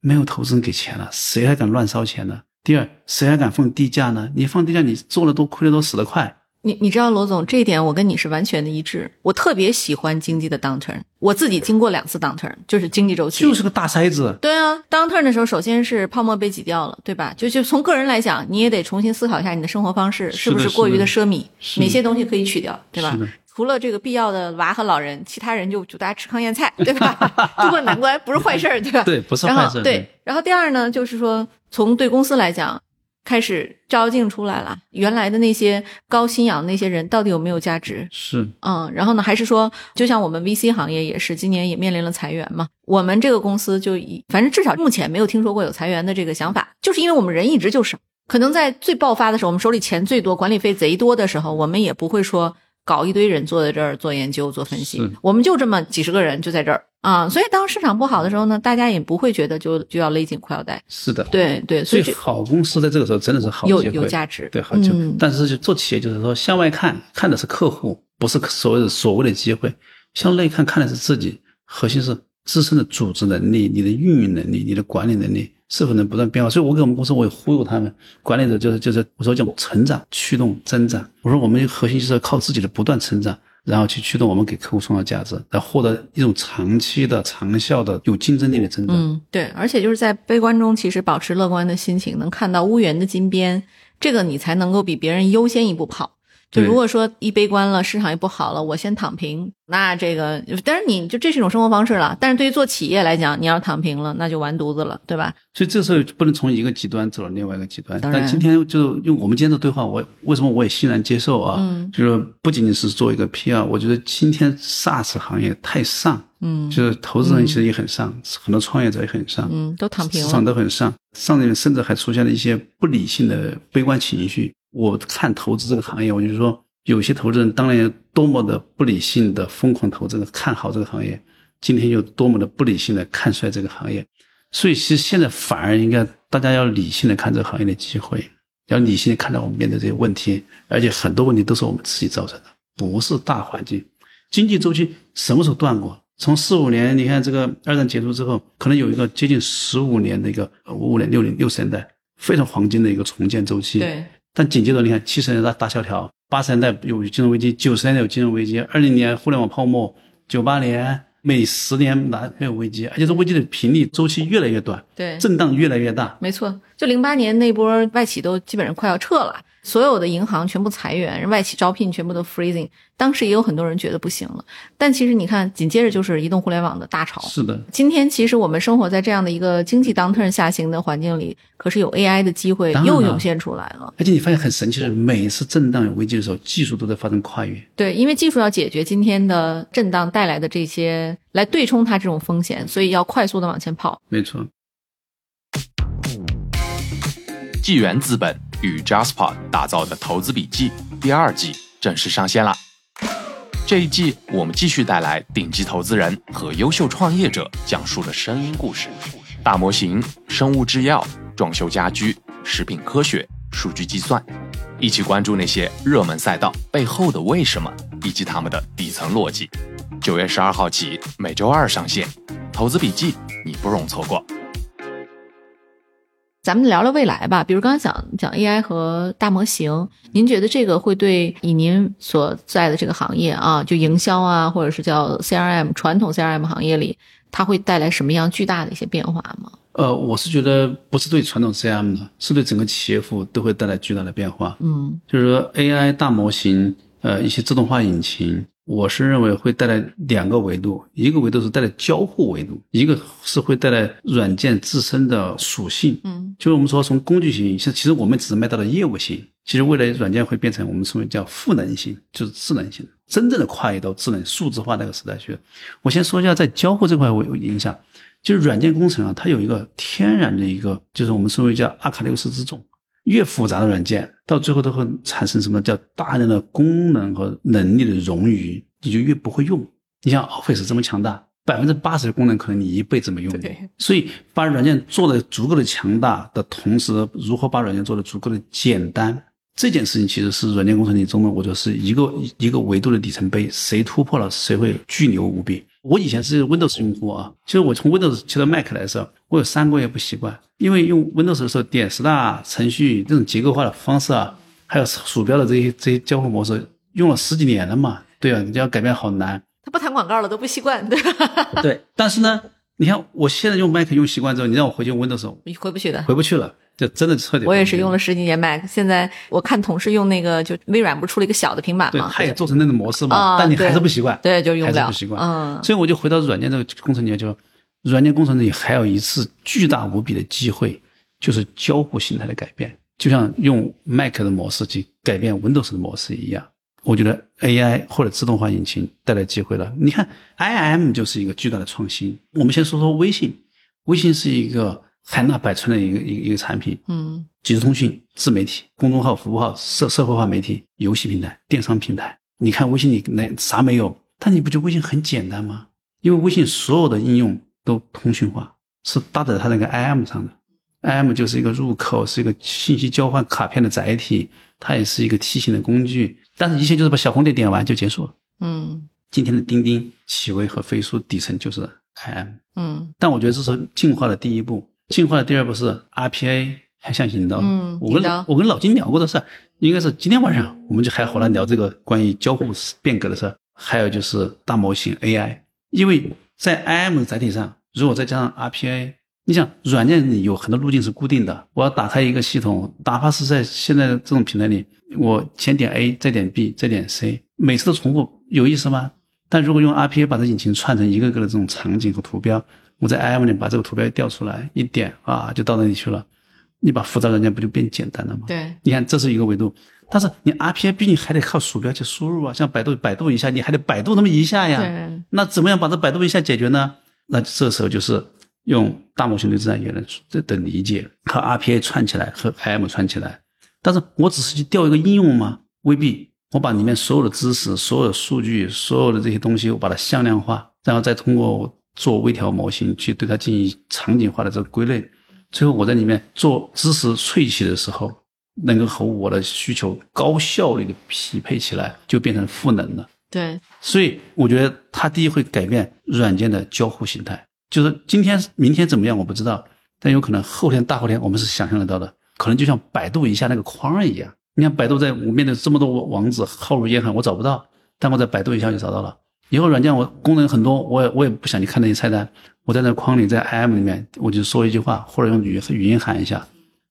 没有投资人给钱了，谁还敢乱烧钱呢？第二，谁还敢放低价呢？你放低价，你做的多，亏的多，死得快。你你知道罗总这一点，我跟你是完全的一致。我特别喜欢经济的 downturn，我自己经过两次 downturn，就是经济周期，就是个大筛子。对啊，downturn 的时候，首先是泡沫被挤掉了，对吧？就就从个人来讲，你也得重新思考一下你的生活方式是不是过于的奢靡，哪些东西可以取掉，对吧？除了这个必要的娃和老人，其他人就就大家吃糠咽菜，对吧？渡过难关不是坏事儿，对吧？对，不是坏事。对，然后第二呢，就是说从对公司来讲，开始照镜出来了，原来的那些高薪养的那些人到底有没有价值？是，嗯，然后呢，还是说，就像我们 VC 行业也是，今年也面临了裁员嘛。我们这个公司就以，反正至少目前没有听说过有裁员的这个想法，就是因为我们人一直就少，可能在最爆发的时候，我们手里钱最多，管理费贼多的时候，我们也不会说。搞一堆人坐在这儿做研究、做分析，我们就这么几十个人就在这儿。啊，所以当市场不好的时候呢，大家也不会觉得就就要勒紧裤腰带。是的，对对，所以好公司在这个时候真的是好有有价值，对好就。但是就做企业就是说向外看看的是客户，不是所谓的所谓的机会；向内看看的是自己，核心是自身的组织能力、你的运营能力、你的管理能力。是否能不断变化？所以我给我们公司，我也忽悠他们管理者，就是就是我说叫成长驱动增长。我说我们核心就是要靠自己的不断成长，然后去驱动我们给客户创造价值，来获得一种长期的、长效的、有竞争力的增长。嗯，对，而且就是在悲观中，其实保持乐观的心情，能看到乌云的金边，这个你才能够比别人优先一步跑。就如果说一悲观了，市场也不好了，我先躺平，那这个，但是你就这是一种生活方式了。但是对于做企业来讲，你要躺平了，那就完犊子了，对吧？所以这时候不能从一个极端走到另外一个极端。但今天就用我们今天的对话，我为什么我也欣然接受啊？嗯，就是不仅仅是做一个 PR，我觉得今天 SaaS 行业太上，嗯，就是投资人其实也很上，很多创业者也很上，嗯，都躺平了，市场都很上，上面甚至还出现了一些不理性的悲观情绪。我看投资这个行业，我就说，有些投资人当年多么的不理性的疯狂投资看好这个行业，今天又多么的不理性的看衰这个行业。所以，其实现在反而应该大家要理性的看这个行业的机会，要理性的看待我们面对这些问题，而且很多问题都是我们自己造成的，不是大环境。经济周期什么时候断过？从四五年，你看这个二战结束之后，可能有一个接近十五年的一个五五年、六零六十年代非常黄金的一个重建周期。对。但紧接着，你看七十年代大萧条，八十年代有金融危机，九十年代有金融危机，二零年互联网泡沫，九八年每十年哪没有危机？而且这危机的频率周期越来越短，对，震荡越来越大。没错，就零八年那波外企都基本上快要撤了。所有的银行全部裁员，外企招聘全部都 freezing。当时也有很多人觉得不行了，但其实你看，紧接着就是移动互联网的大潮。是的，今天其实我们生活在这样的一个经济 downturn 下行的环境里，可是有 AI 的机会又涌现出来了。而且你发现很神奇的是，每一次震荡有危机的时候，技术都在发生跨越。对，因为技术要解决今天的震荡带来的这些，来对冲它这种风险，所以要快速的往前跑。没错。纪元资本与 Jasper 打造的投资笔记第二季正式上线啦！这一季我们继续带来顶级投资人和优秀创业者讲述的声音故事，大模型、生物制药、装修家居、食品科学、数据计算，一起关注那些热门赛道背后的为什么以及他们的底层逻辑。九月十二号起，每周二上线，投资笔记你不容错过。咱们聊聊未来吧，比如刚刚讲讲 AI 和大模型，您觉得这个会对以您所在的这个行业啊，就营销啊，或者是叫 CRM 传统 CRM 行业里，它会带来什么样巨大的一些变化吗？呃，我是觉得不是对传统 CRM 的，是对整个企业服务都会带来巨大的变化。嗯，就是说 AI 大模型，呃，一些自动化引擎。我是认为会带来两个维度，一个维度是带来交互维度，一个是会带来软件自身的属性。嗯，就是我们说从工具型，其实我们只是卖到了业务型，其实未来软件会变成我们称为叫赋能型，就是智能型，真正的跨越到智能数字化那个时代去。我先说一下在交互这块有影响，就是软件工程啊，它有一个天然的一个，就是我们称为叫阿卡六斯之众。越复杂的软件，到最后都会产生什么叫大量的功能和能力的冗余，你就越不会用。你像 Office 这么强大，百分之八十的功能可能你一辈子没用过。所以把软件做的足够的强大的同时，如何把软件做的足够的简单，这件事情其实是软件工程里中的，我觉得是一个一个维度的里程碑，谁突破了，谁会巨牛无比。我以前是 Windows 用户啊，其实我从 Windows 切到 Mac 来的时候，我有三个月不习惯，因为用 Windows 的时候点 Start 程序这种结构化的方式啊，还有鼠标的这些这些交互模式，用了十几年了嘛，对啊，你这要改变好难。他不弹广告了都不习惯，对吧？对，但是呢，你看我现在用 Mac 用习惯之后，你让我回去用 Windows，你回不去的，回不去了。就真的彻底。我也是用了十几年 Mac，现在我看同事用那个，就微软不是出了一个小的平板嘛？对，它也做成那种模式嘛，但你还是不习惯。对，就用不了，不习惯。嗯，所以我就回到软件这个工程里面，就软件工程里还有一次巨大无比的机会，就是交互形态的改变，就像用 Mac 的模式去改变 Windows 的模式一样。我觉得 AI 或者自动化引擎带来机会了。你看，IM 就是一个巨大的创新。我们先说说微信，微信是一个。海纳百川的一个一个一个产品，嗯，即时通讯、自媒体、公众号、服务号、社社会化媒体、游戏平台、电商平台。你看微信里那啥没有？但你不觉得微信很简单吗？因为微信所有的应用都通讯化，是搭载它那个 IM 上的。IM 就是一个入口，是一个信息交换卡片的载体，它也是一个提醒的工具。但是，一切就是把小红点点完就结束了。嗯，今天的钉钉、企微和飞书底层就是 IM。嗯，但我觉得这是进化的第一步。进化的第二步是 RPA 向下引导。嗯，我跟我跟老金聊过的事，应该是今天晚上我们就还好来聊这个关于交互变革的事。还有就是大模型 AI，因为在 IM 的载体上，如果再加上 RPA，你想软件里有很多路径是固定的。我要打开一个系统，哪怕是在现在的这种平台里，我先点 A，再点 B，再点 C，每次都重复，有意思吗？但如果用 RPA 把这引擎串成一个个的这种场景和图标。我在 IM 里把这个图标调出来，一点啊，就到那里去了。你把复杂软件不就变简单了吗？对，你看这是一个维度，但是你 RPA 毕竟还得靠鼠标去输入啊，像百度百度一下，你还得百度那么一下呀。那怎么样把这百度一下解决呢？那这时候就是用大模型对自然语言的的理解和 RPA 串起来，和 IM 串起来。但是我只是去调一个应用吗？未必。我把里面所有的知识、所有的数据、所有的这些东西，我把它向量化，然后再通过。做微调模型去对它进行场景化的这个归类，最后我在里面做知识萃取的时候，能够和我的需求高效率的匹配起来，就变成赋能了。对，所以我觉得它第一会改变软件的交互形态，就是今天、明天怎么样我不知道，但有可能后天、大后天我们是想象得到的，可能就像百度一下那个框一样。你看百度在我面对这么多网址，浩如烟海，我找不到，但我在百度一下就找到了。以后软件我功能很多，我也我也不想去看那些菜单。我在那框里，在 IM 里面，我就说一句话，或者用语语音喊一下，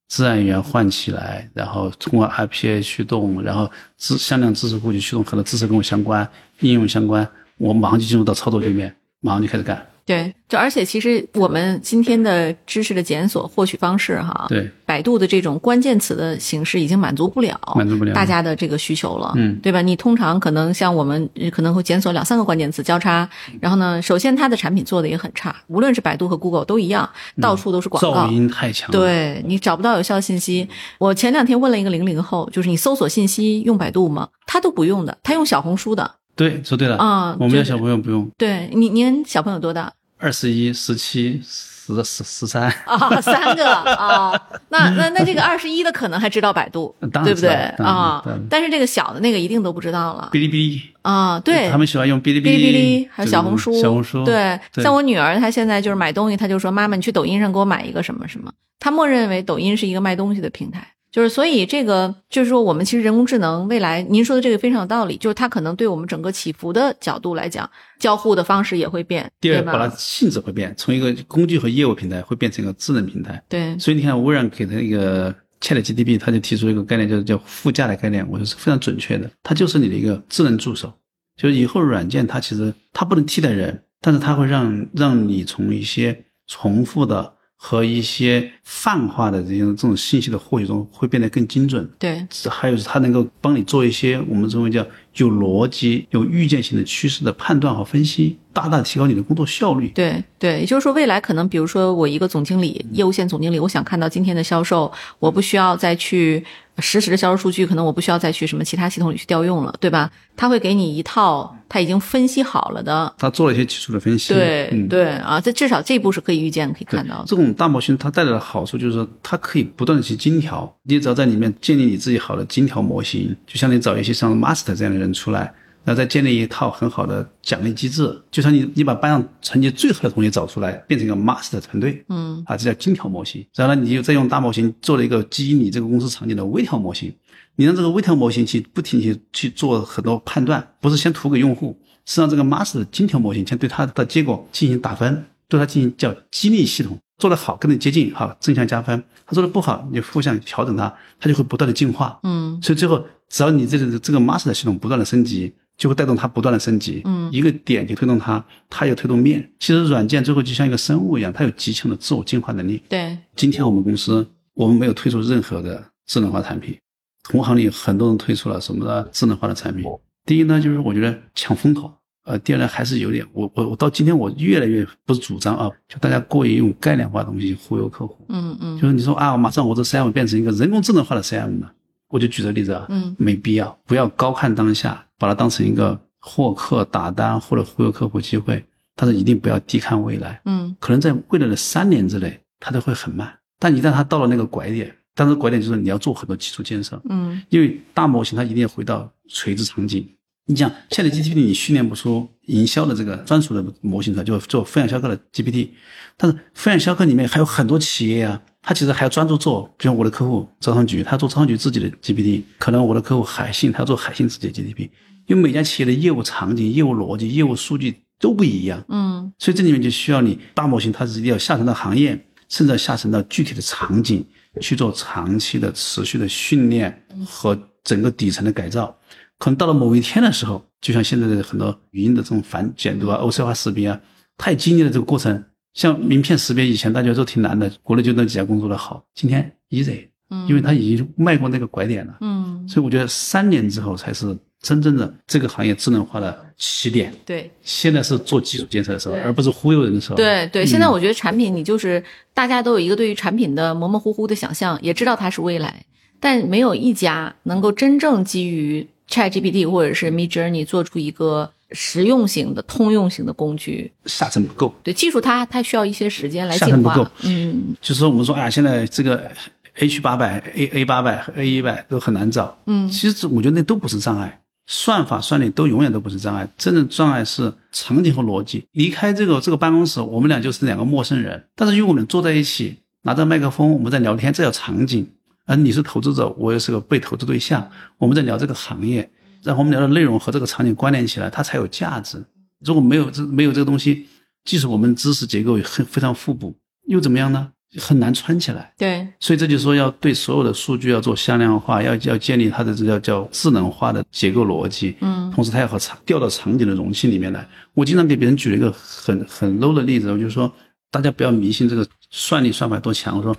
自然语言唤起来，然后通过 RPA 驱动，然后知向量知识库去驱动很多知识跟我相关、应用相关，我马上就进入到操作界面，马上就开始干。对，就而且其实我们今天的知识的检索获取方式，哈，对，百度的这种关键词的形式已经满足不了满足不了大家的这个需求了，嗯，对吧？你通常可能像我们可能会检索两三个关键词交叉，然后呢，首先它的产品做的也很差，无论是百度和 Google 都一样，到处都是广告，噪音太强，对你找不到有效信息。我前两天问了一个零零后，就是你搜索信息用百度吗？他都不用的，他用小红书的。对，说对了啊，我们家小朋友不用。对您，您小朋友多大？二十一、十七、十十十三啊，三个啊，*laughs* 那那那这个二十一的可能还知道百度，对不对啊？但是这个小的那个一定都不知道了。哔哩哔哩啊，对，他们喜欢用哔哩哔哩，哔哩还有小红书，小红书。对，像我女儿，她现在就是买东西，她就说妈妈，你去抖音上给我买一个什么什么，她默认为抖音是一个卖东西的平台。就是，所以这个就是说，我们其实人工智能未来，您说的这个非常有道理。就是它可能对我们整个起伏的角度来讲，交互的方式也会变。第二，把它性质会变，从一个工具和业务平台会变成一个智能平台。对。所以你看，微软给的那个 Chat GTP，它就提出一个概念，叫叫副驾的概念，我觉得是非常准确的。它就是你的一个智能助手。就是以后软件它其实它不能替代人，但是它会让让你从一些重复的。和一些泛化的这种这种信息的获取中会变得更精准。对，还有是它能够帮你做一些我们称为叫有逻辑、有预见性的趋势的判断和分析，大大提高你的工作效率。对对，也就是说，未来可能，比如说我一个总经理、业务线总经理，我想看到今天的销售，我不需要再去实时的销售数据，可能我不需要再去什么其他系统里去调用了，对吧？他会给你一套他已经分析好了的，他做了一些基础的分析。对、嗯，对啊，这至少这一步是可以预见、可以看到的。这种大模型它带来的好处就是说，它可以不断的去精调。你只要在里面建立你自己好的精调模型，就像你找一些像 master 这样的人出来，然后再建立一套很好的奖励机制。就像你你把班上成绩最好的同学找出来，变成一个 master 团队，嗯啊，这叫精调模型。然后呢，你就再用大模型做了一个基于你这个公司场景的微调模型。你让这个微调模型去不停去去做很多判断，不是先图给用户，是让这个 master 的精调模型先对它的结果进行打分，对它进行叫激励系统。做得好，跟你接近，好正向加分；他做的不好，你负向调整它，它就会不断的进化。嗯所以最后，只要你这个这个 master 系统不断的升级，就会带动它不断的升级。嗯一个点就推动它，它有推动面。其实软件最后就像一个生物一样，它有极强的自我进化能力。对，今天我们公司我们没有推出任何的智能化产品，同行里很多人推出了什么的智能化的产品。第一呢，就是我觉得抢风头。呃，第二呢，还是有点，我我我到今天我越来越不是主张啊，就大家过于用概念化的东西忽悠客户。嗯嗯就是你说啊，马上我这 CM 变成一个人工智能化的 CM 了，我就举个例子啊，嗯没必要，不要高看当下，把它当成一个获客、打单或者忽悠客户机会，但是一定不要低看未来。嗯可能在未来的三年之内，它都会很慢，但一旦它到了那个拐点，但是拐点就是你要做很多基础建设，嗯因为大模型它一定要回到垂直场景。你讲现在 GPT 你训练不出营销的这个专属的模型出来，就做分享销课的 GPT，但是分享销课里面还有很多企业啊，它其实还要专注做，比如我的客户招商局，他要做招商局自己的 GPT，可能我的客户海信，他要做海信自己的 GPT，因为每家企业的业务场景、业务逻辑、业务数据都不一样，嗯。所以这里面就需要你大模型，它是一定要下沉到行业，甚至要下沉到具体的场景去做长期的、持续的训练和整个底层的改造。可能到了某一天的时候，就像现在的很多语音的这种反解读啊、OC 化识别啊，它也经历了这个过程。像名片识别，以前大家都挺难的，国内就那几家公司做的好，今天 easy，嗯，因为它已经迈过那个拐点了。嗯所以我觉得三年之后才是真正的这个行业智能化的起点。对。现在是做基础建设的时候，而不是忽悠人的时候。对对，现在我觉得产品你就是大家都有一个对于产品的模模糊糊的想象，也知道它是未来，但没有一家能够真正基于 ChatGPT 或者是 Mid Journey 做出一个实用型的、通用型的工具。下沉不够，对技术它它需要一些时间来进化下沉不够。嗯就是说我们说，哎呀，现在这个 H 八百、A A 八百和 A 一百都很难找。嗯其实我觉得那都不是障碍，算法算力都永远都不是障碍，真正障碍是场景和逻辑。离开这个这个办公室，我们俩就是两个陌生人，但是因为我们坐在一起，拿着麦克风，我们在聊天，这叫场景。而你是投资者，我也是个被投资对象，我们在聊这个行业，然后我们聊的内容和这个场景关联起来，它才有价值。如果没有这没有这个东西，即使我们知识结构很非常互补，又怎么样呢？很难穿起来。对，所以这就是说，要对所有的数据要做向量化，要要建立它的这叫叫智能化的结构逻辑。嗯同时它要和场调到场景的容器里面来。我经常给别人举了一个很很 low 的例子，我就说大家不要迷信这个算力算法多强。我说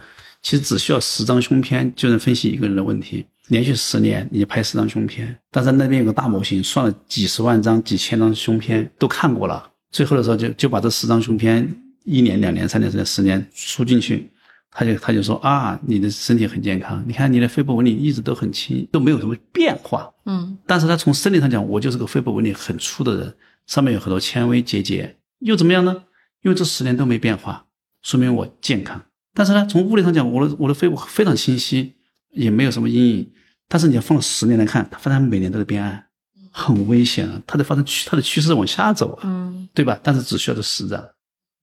其实只需要十张胸片就能分析一个人的问题，连续十年你就拍十张胸片，但是那边有个大模型算了几十万张、几千张胸片都看过了，最后的时候就就把这十张胸片一年、两年、三年、四年、十年输进去。他就他就说啊，你的身体很健康，你看你的肺部纹理一直都很轻，都没有什么变化。嗯但是他从生理上讲，我就是个肺部纹理很粗的人，上面有很多纤维结节，又怎么样呢？因为这十年都没变化，说明我健康。但是呢，从物理上讲，我的我的肺部非常清晰，也没有什么阴影。但是你要放了十年来看，它发现每年都在变暗，很危险啊！它的发生趋它的趋势往下走啊。嗯对吧？但是只需要这十张，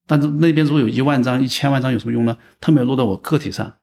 但是那边如果有一万张、一千万张有什么用呢？它没有落到我个体上，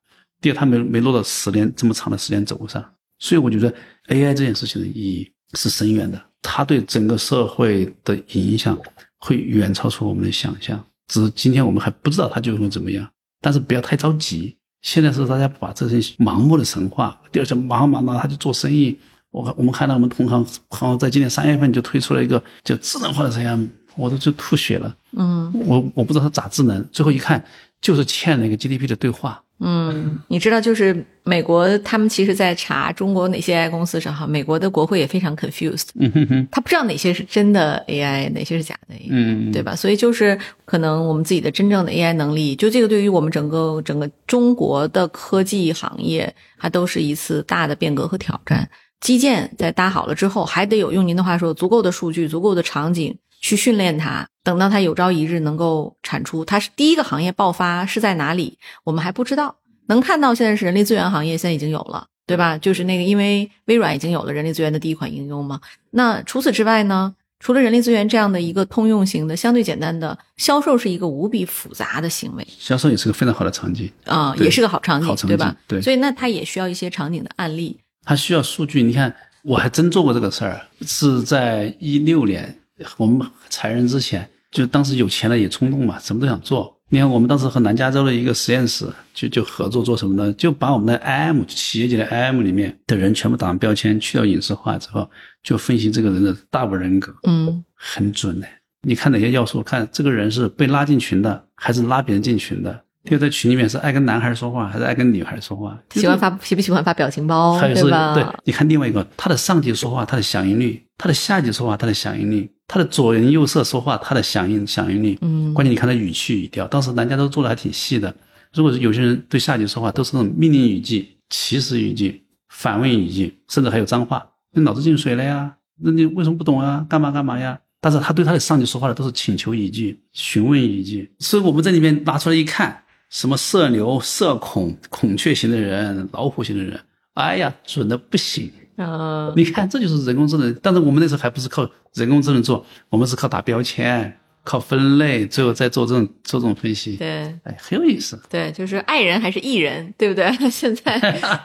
第二，它没没落到十年这么长的时间轴上，所以我觉得 AI 这件事情的意义是深远的，它对整个社会的影响会远超出我们的想象。只是今天我们还不知道它究竟会怎么样，但是不要太着急。现在是大家把这些盲目的神话，第二是忙忙忙他就做生意。我我们看到我们同行好像在今年三月份就推出了一个叫智能化的 CM，我都就吐血了。嗯我我不知道他咋智能，最后一看就是欠那个 GDP 的对话。嗯，你知道，就是美国他们其实在查中国哪些 AI 公司时候，美国的国会也非常 confused，嗯哼哼，他不知道哪些是真的 AI，哪些是假的 AI，嗯，对吧？所以就是可能我们自己的真正的 AI 能力，就这个对于我们整个整个中国的科技行业，它都是一次大的变革和挑战。基建在搭好了之后，还得有用您的话说，足够的数据、足够的场景去训练它。等到它有朝一日能够产出，它是第一个行业爆发是在哪里，我们还不知道。能看到现在是人力资源行业，现在已经有了，对吧？就是那个，因为微软已经有了人力资源的第一款应用嘛。那除此之外呢？除了人力资源这样的一个通用型的、相对简单的销售，是一个无比复杂的行为。销售也是个非常好的场景啊，对也是个好场景，好场景对吧？对所以那它也需要一些场景的案例。它需要数据。你看，我还真做过这个事儿，是在一六年我们裁人之前，就当时有钱了也冲动嘛，什么都想做。你看，我们当时和南加州的一个实验室就就合作做什么呢？就把我们的 IM 企业级的 IM 里面的人全部打上标签，去掉隐私化之后，就分析这个人的大部分人格，嗯很准的。你看哪些要素？看这个人是被拉进群的，还是拉别人进群的？就在群里面是爱跟男孩说话，还是爱跟女孩说话？喜欢发喜不喜欢发表情包，还有是对吧？对，你看另外一个，他的上级说话，他的响应率；他的下级说话，他的响应率；他的左邻右舍说话，他的响应响应率。嗯关键你看他语气语调，当时南家都做的还挺细的。如果是有些人对下级说话，都是那种命令语气、祈使语句、反问语句，甚至还有脏话。你脑子进水了呀？那你为什么不懂啊？干嘛干嘛呀？但是他对他的上级说话的都是请求语句、询问语句。所以我们在里面拿出来一看，什么社牛、社恐、孔雀型的人、老虎型的人，哎呀，准的不行。啊，你看，这就是人工智能。但是我们那时候还不是靠人工智能做，我们是靠打标签、靠分类，最后再做这种做这种分析。对哎，很有意思。对，就是爱人还是艺人，对不对？*laughs* 现在 *laughs*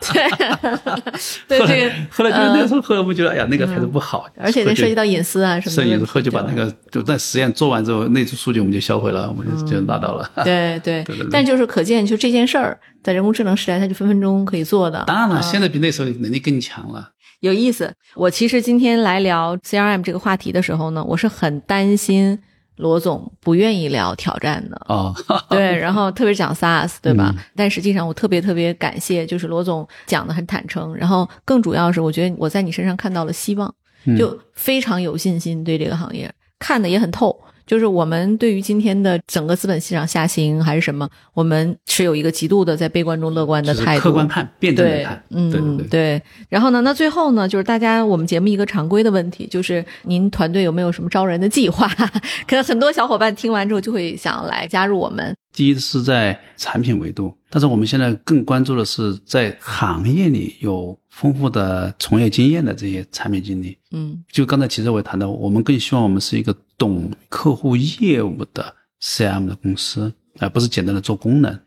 对 *laughs* 对后这个来，后来觉得那时候，后来我们觉得，哎呀，那个还是不好。而且这涉及到隐私啊什么的问题。摄影后就把那个就在实验做完之后，那组数据我们就销毁了，我们就就拿到了。对对但就是可见，就这件事儿，在人工智能时代，它就分分钟可以做的。当然了，啊现在比那时候能力更强了。有意思。我其实今天来聊 CRM 这个话题的时候呢，我是很担心罗总不愿意聊挑战的。哦，对，然后特别讲 SaaS，对吧？嗯但实际上我特别特别感谢，就是罗总讲的很坦诚，然后更主要是我觉得我在你身上看到了希望，嗯就非常有信心对这个行业，看的也很透。就是我们对于今天的整个资本市场下行还是什么，我们持有一个极度的在悲观中乐观的态度，客观看，辩证的对看。，嗯，对对对。对。然后呢，那最后呢，就是大家我们节目一个常规的问题，就是您团队有没有什么招人的计划？*laughs* 可能很多小伙伴听完之后就会想来加入我们。第一是在产品维度，但是我们现在更关注的是在行业里有丰富的从业经验的这些产品经理。嗯就刚才其实我也谈到，我们更希望我们是一个懂客户业务的 CM 的公司，而不是简单的做功能。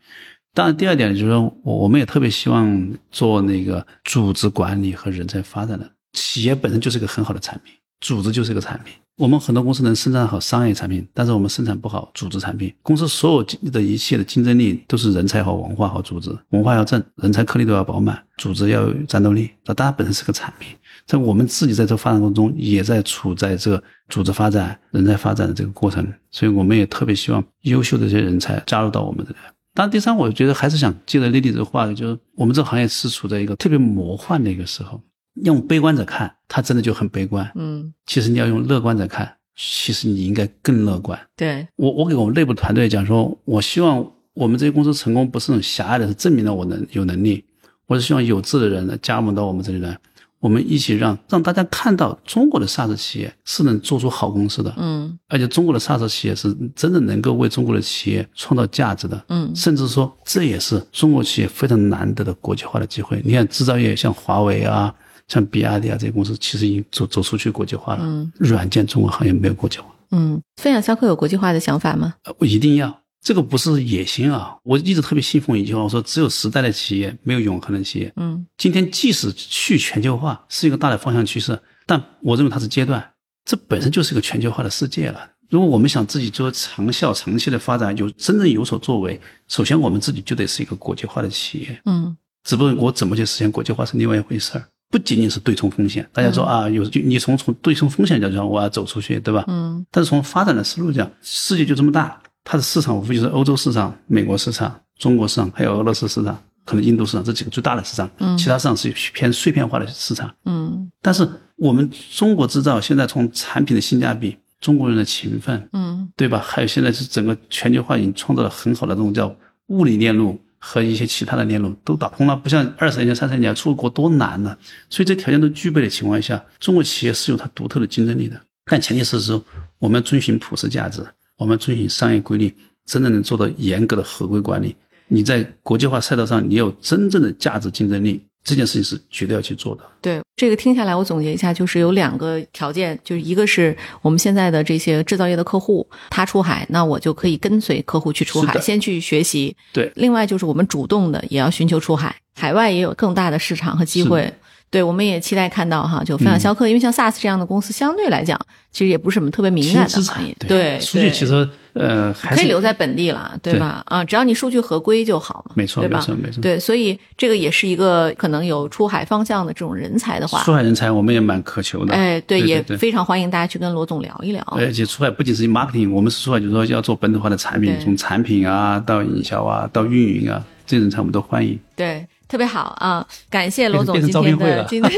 当然，第二点就是说，我们也特别希望做那个组织管理和人才发展的。企业本身就是一个很好的产品，组织就是一个产品。我们很多公司能生产好商业产品，但是我们生产不好组织产品。公司所有的一切的竞争力都是人才和文化和组织，文化要正，人才颗粒都要饱满，组织要有战斗力。那当然本身是个产品，在我们自己在这发展过程中，也在处在这个组织发展、人才发展的这个过程，所以我们也特别希望优秀的这些人才加入到我们这里。当然，第三，我觉得还是想借着丽丽这个话，就是我们这个行业是处在一个特别魔幻的一个时候。用悲观者看，他真的就很悲观。嗯，其实你要用乐观者看，其实你应该更乐观。对，我我给我们内部团队讲说，我希望我们这些公司成功不是那种狭隘的，是证明了我能有能力。我是希望有志的人呢加盟到我们这里来，我们一起让让大家看到中国的 SaaS 企业是能做出好公司的，嗯而且中国的 SaaS 企业是真的能够为中国的企业创造价值的。嗯甚至说这也是中国企业非常难得的国际化的机会。你看制造业像华为啊、像比亚迪啊这些公司，其实已经走走出去国际化了。嗯软件中国行业没有国际化。嗯，分享销客有国际化的想法吗？呃我一定要，这个不是野心啊！我一直特别信奉一句话，我说只有时代的企业，没有永恒的企业。嗯今天即使去全球化是一个大的方向趋势，但我认为它是阶段，这本身就是一个全球化的世界了。如果我们想自己做长效、长期的发展，有真正有所作为，首先我们自己就得是一个国际化的企业。嗯只不过我怎么去实现国际化是另外一回事儿，不仅仅是对冲风险。大家说啊，有就你从从对冲风险角度上，我要走出去，对吧？嗯但是从发展的思路讲，世界就这么大，它的市场无非就是欧洲市场、美国市场、中国市场，还有俄罗斯市场，可能印度市场这几个最大的市场。嗯，其他市场是偏碎片化的市场。嗯，但是我们中国制造现在从产品的性价比、中国人的勤奋，嗯，对吧？还有现在是整个全球化已经创造了很好的这种叫物理链路和一些其他的链路都打通了，不像二十年前、三十年前出国多难呢。所以这条件都具备的情况下，中国企业是有它独特的竞争力的。但前提是说，我们遵循普世价值。我们遵循商业规律，真的能做到严格的合规管理。你在国际化赛道上，你有真正的价值竞争力，这件事情是绝对要去做的。对这个听下来，我总结一下，就是有两个条件，就是一个是我们现在的这些制造业的客户，他出海，那我就可以跟随客户去出海，先去学习。对，另外就是我们主动的也要寻求出海，海外也有更大的市场和机会。对，我们也期待看到哈，就分享销客，因为像 SaaS 这样的公司，相对来讲，其实也不是什么特别敏感的行业。对，数据其实呃还可以留在本地了，对吧？啊，只要你数据合规就好嘛，没错，对吧？没错，没错。对，所以这个也是一个可能有出海方向的这种人才的话，出海人才我们也蛮渴求的。哎，对，也非常欢迎大家去跟罗总聊一聊。而且出海不仅是 marketing，我们是出海就是说要做本土化的产品，从产品啊到营销啊到运营啊，这些人才我们都欢迎。对。特别好啊！感谢罗总今天的今 *laughs* 天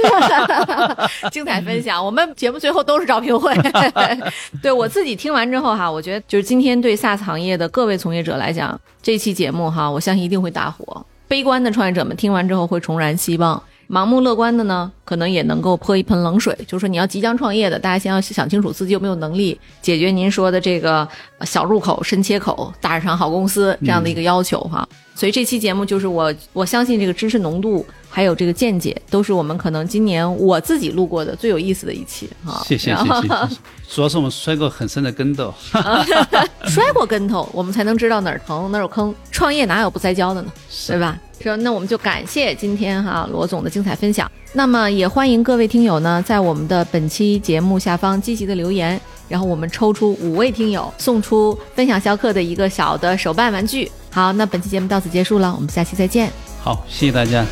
精彩分享。我们节目最后都是招聘会。*laughs* 对我自己听完之后哈，我觉得就是今天对 SaaS 行业的各位从业者来讲，这期节目哈，我相信一定会大火。悲观的创业者们听完之后会重燃希望。盲目乐观的呢，可能也能够泼一盆冷水。就是说，你要即将创业的，大家先要想清楚自己有没有能力解决您说的这个小入口、深切口、大市场好公司这样的一个要求哈。所以这期节目就是我我相信这个知识浓度还有这个见解，都是我们可能今年我自己录过的最有意思的一期哈。谢谢谢谢。主要是我们摔过很深的跟头，*laughs* 摔过跟头，我们才能知道哪儿疼哪儿有坑。创业哪有不栽跤的呢？对吧？说，那我们就感谢今天哈罗总的精彩分享。那么也欢迎各位听友呢，在我们的本期节目下方积极的留言，然后我们抽出五位听友，送出分享逍客的一个小的手办玩具。好，那本期节目到此结束了，我们下期再见。好，谢谢大家。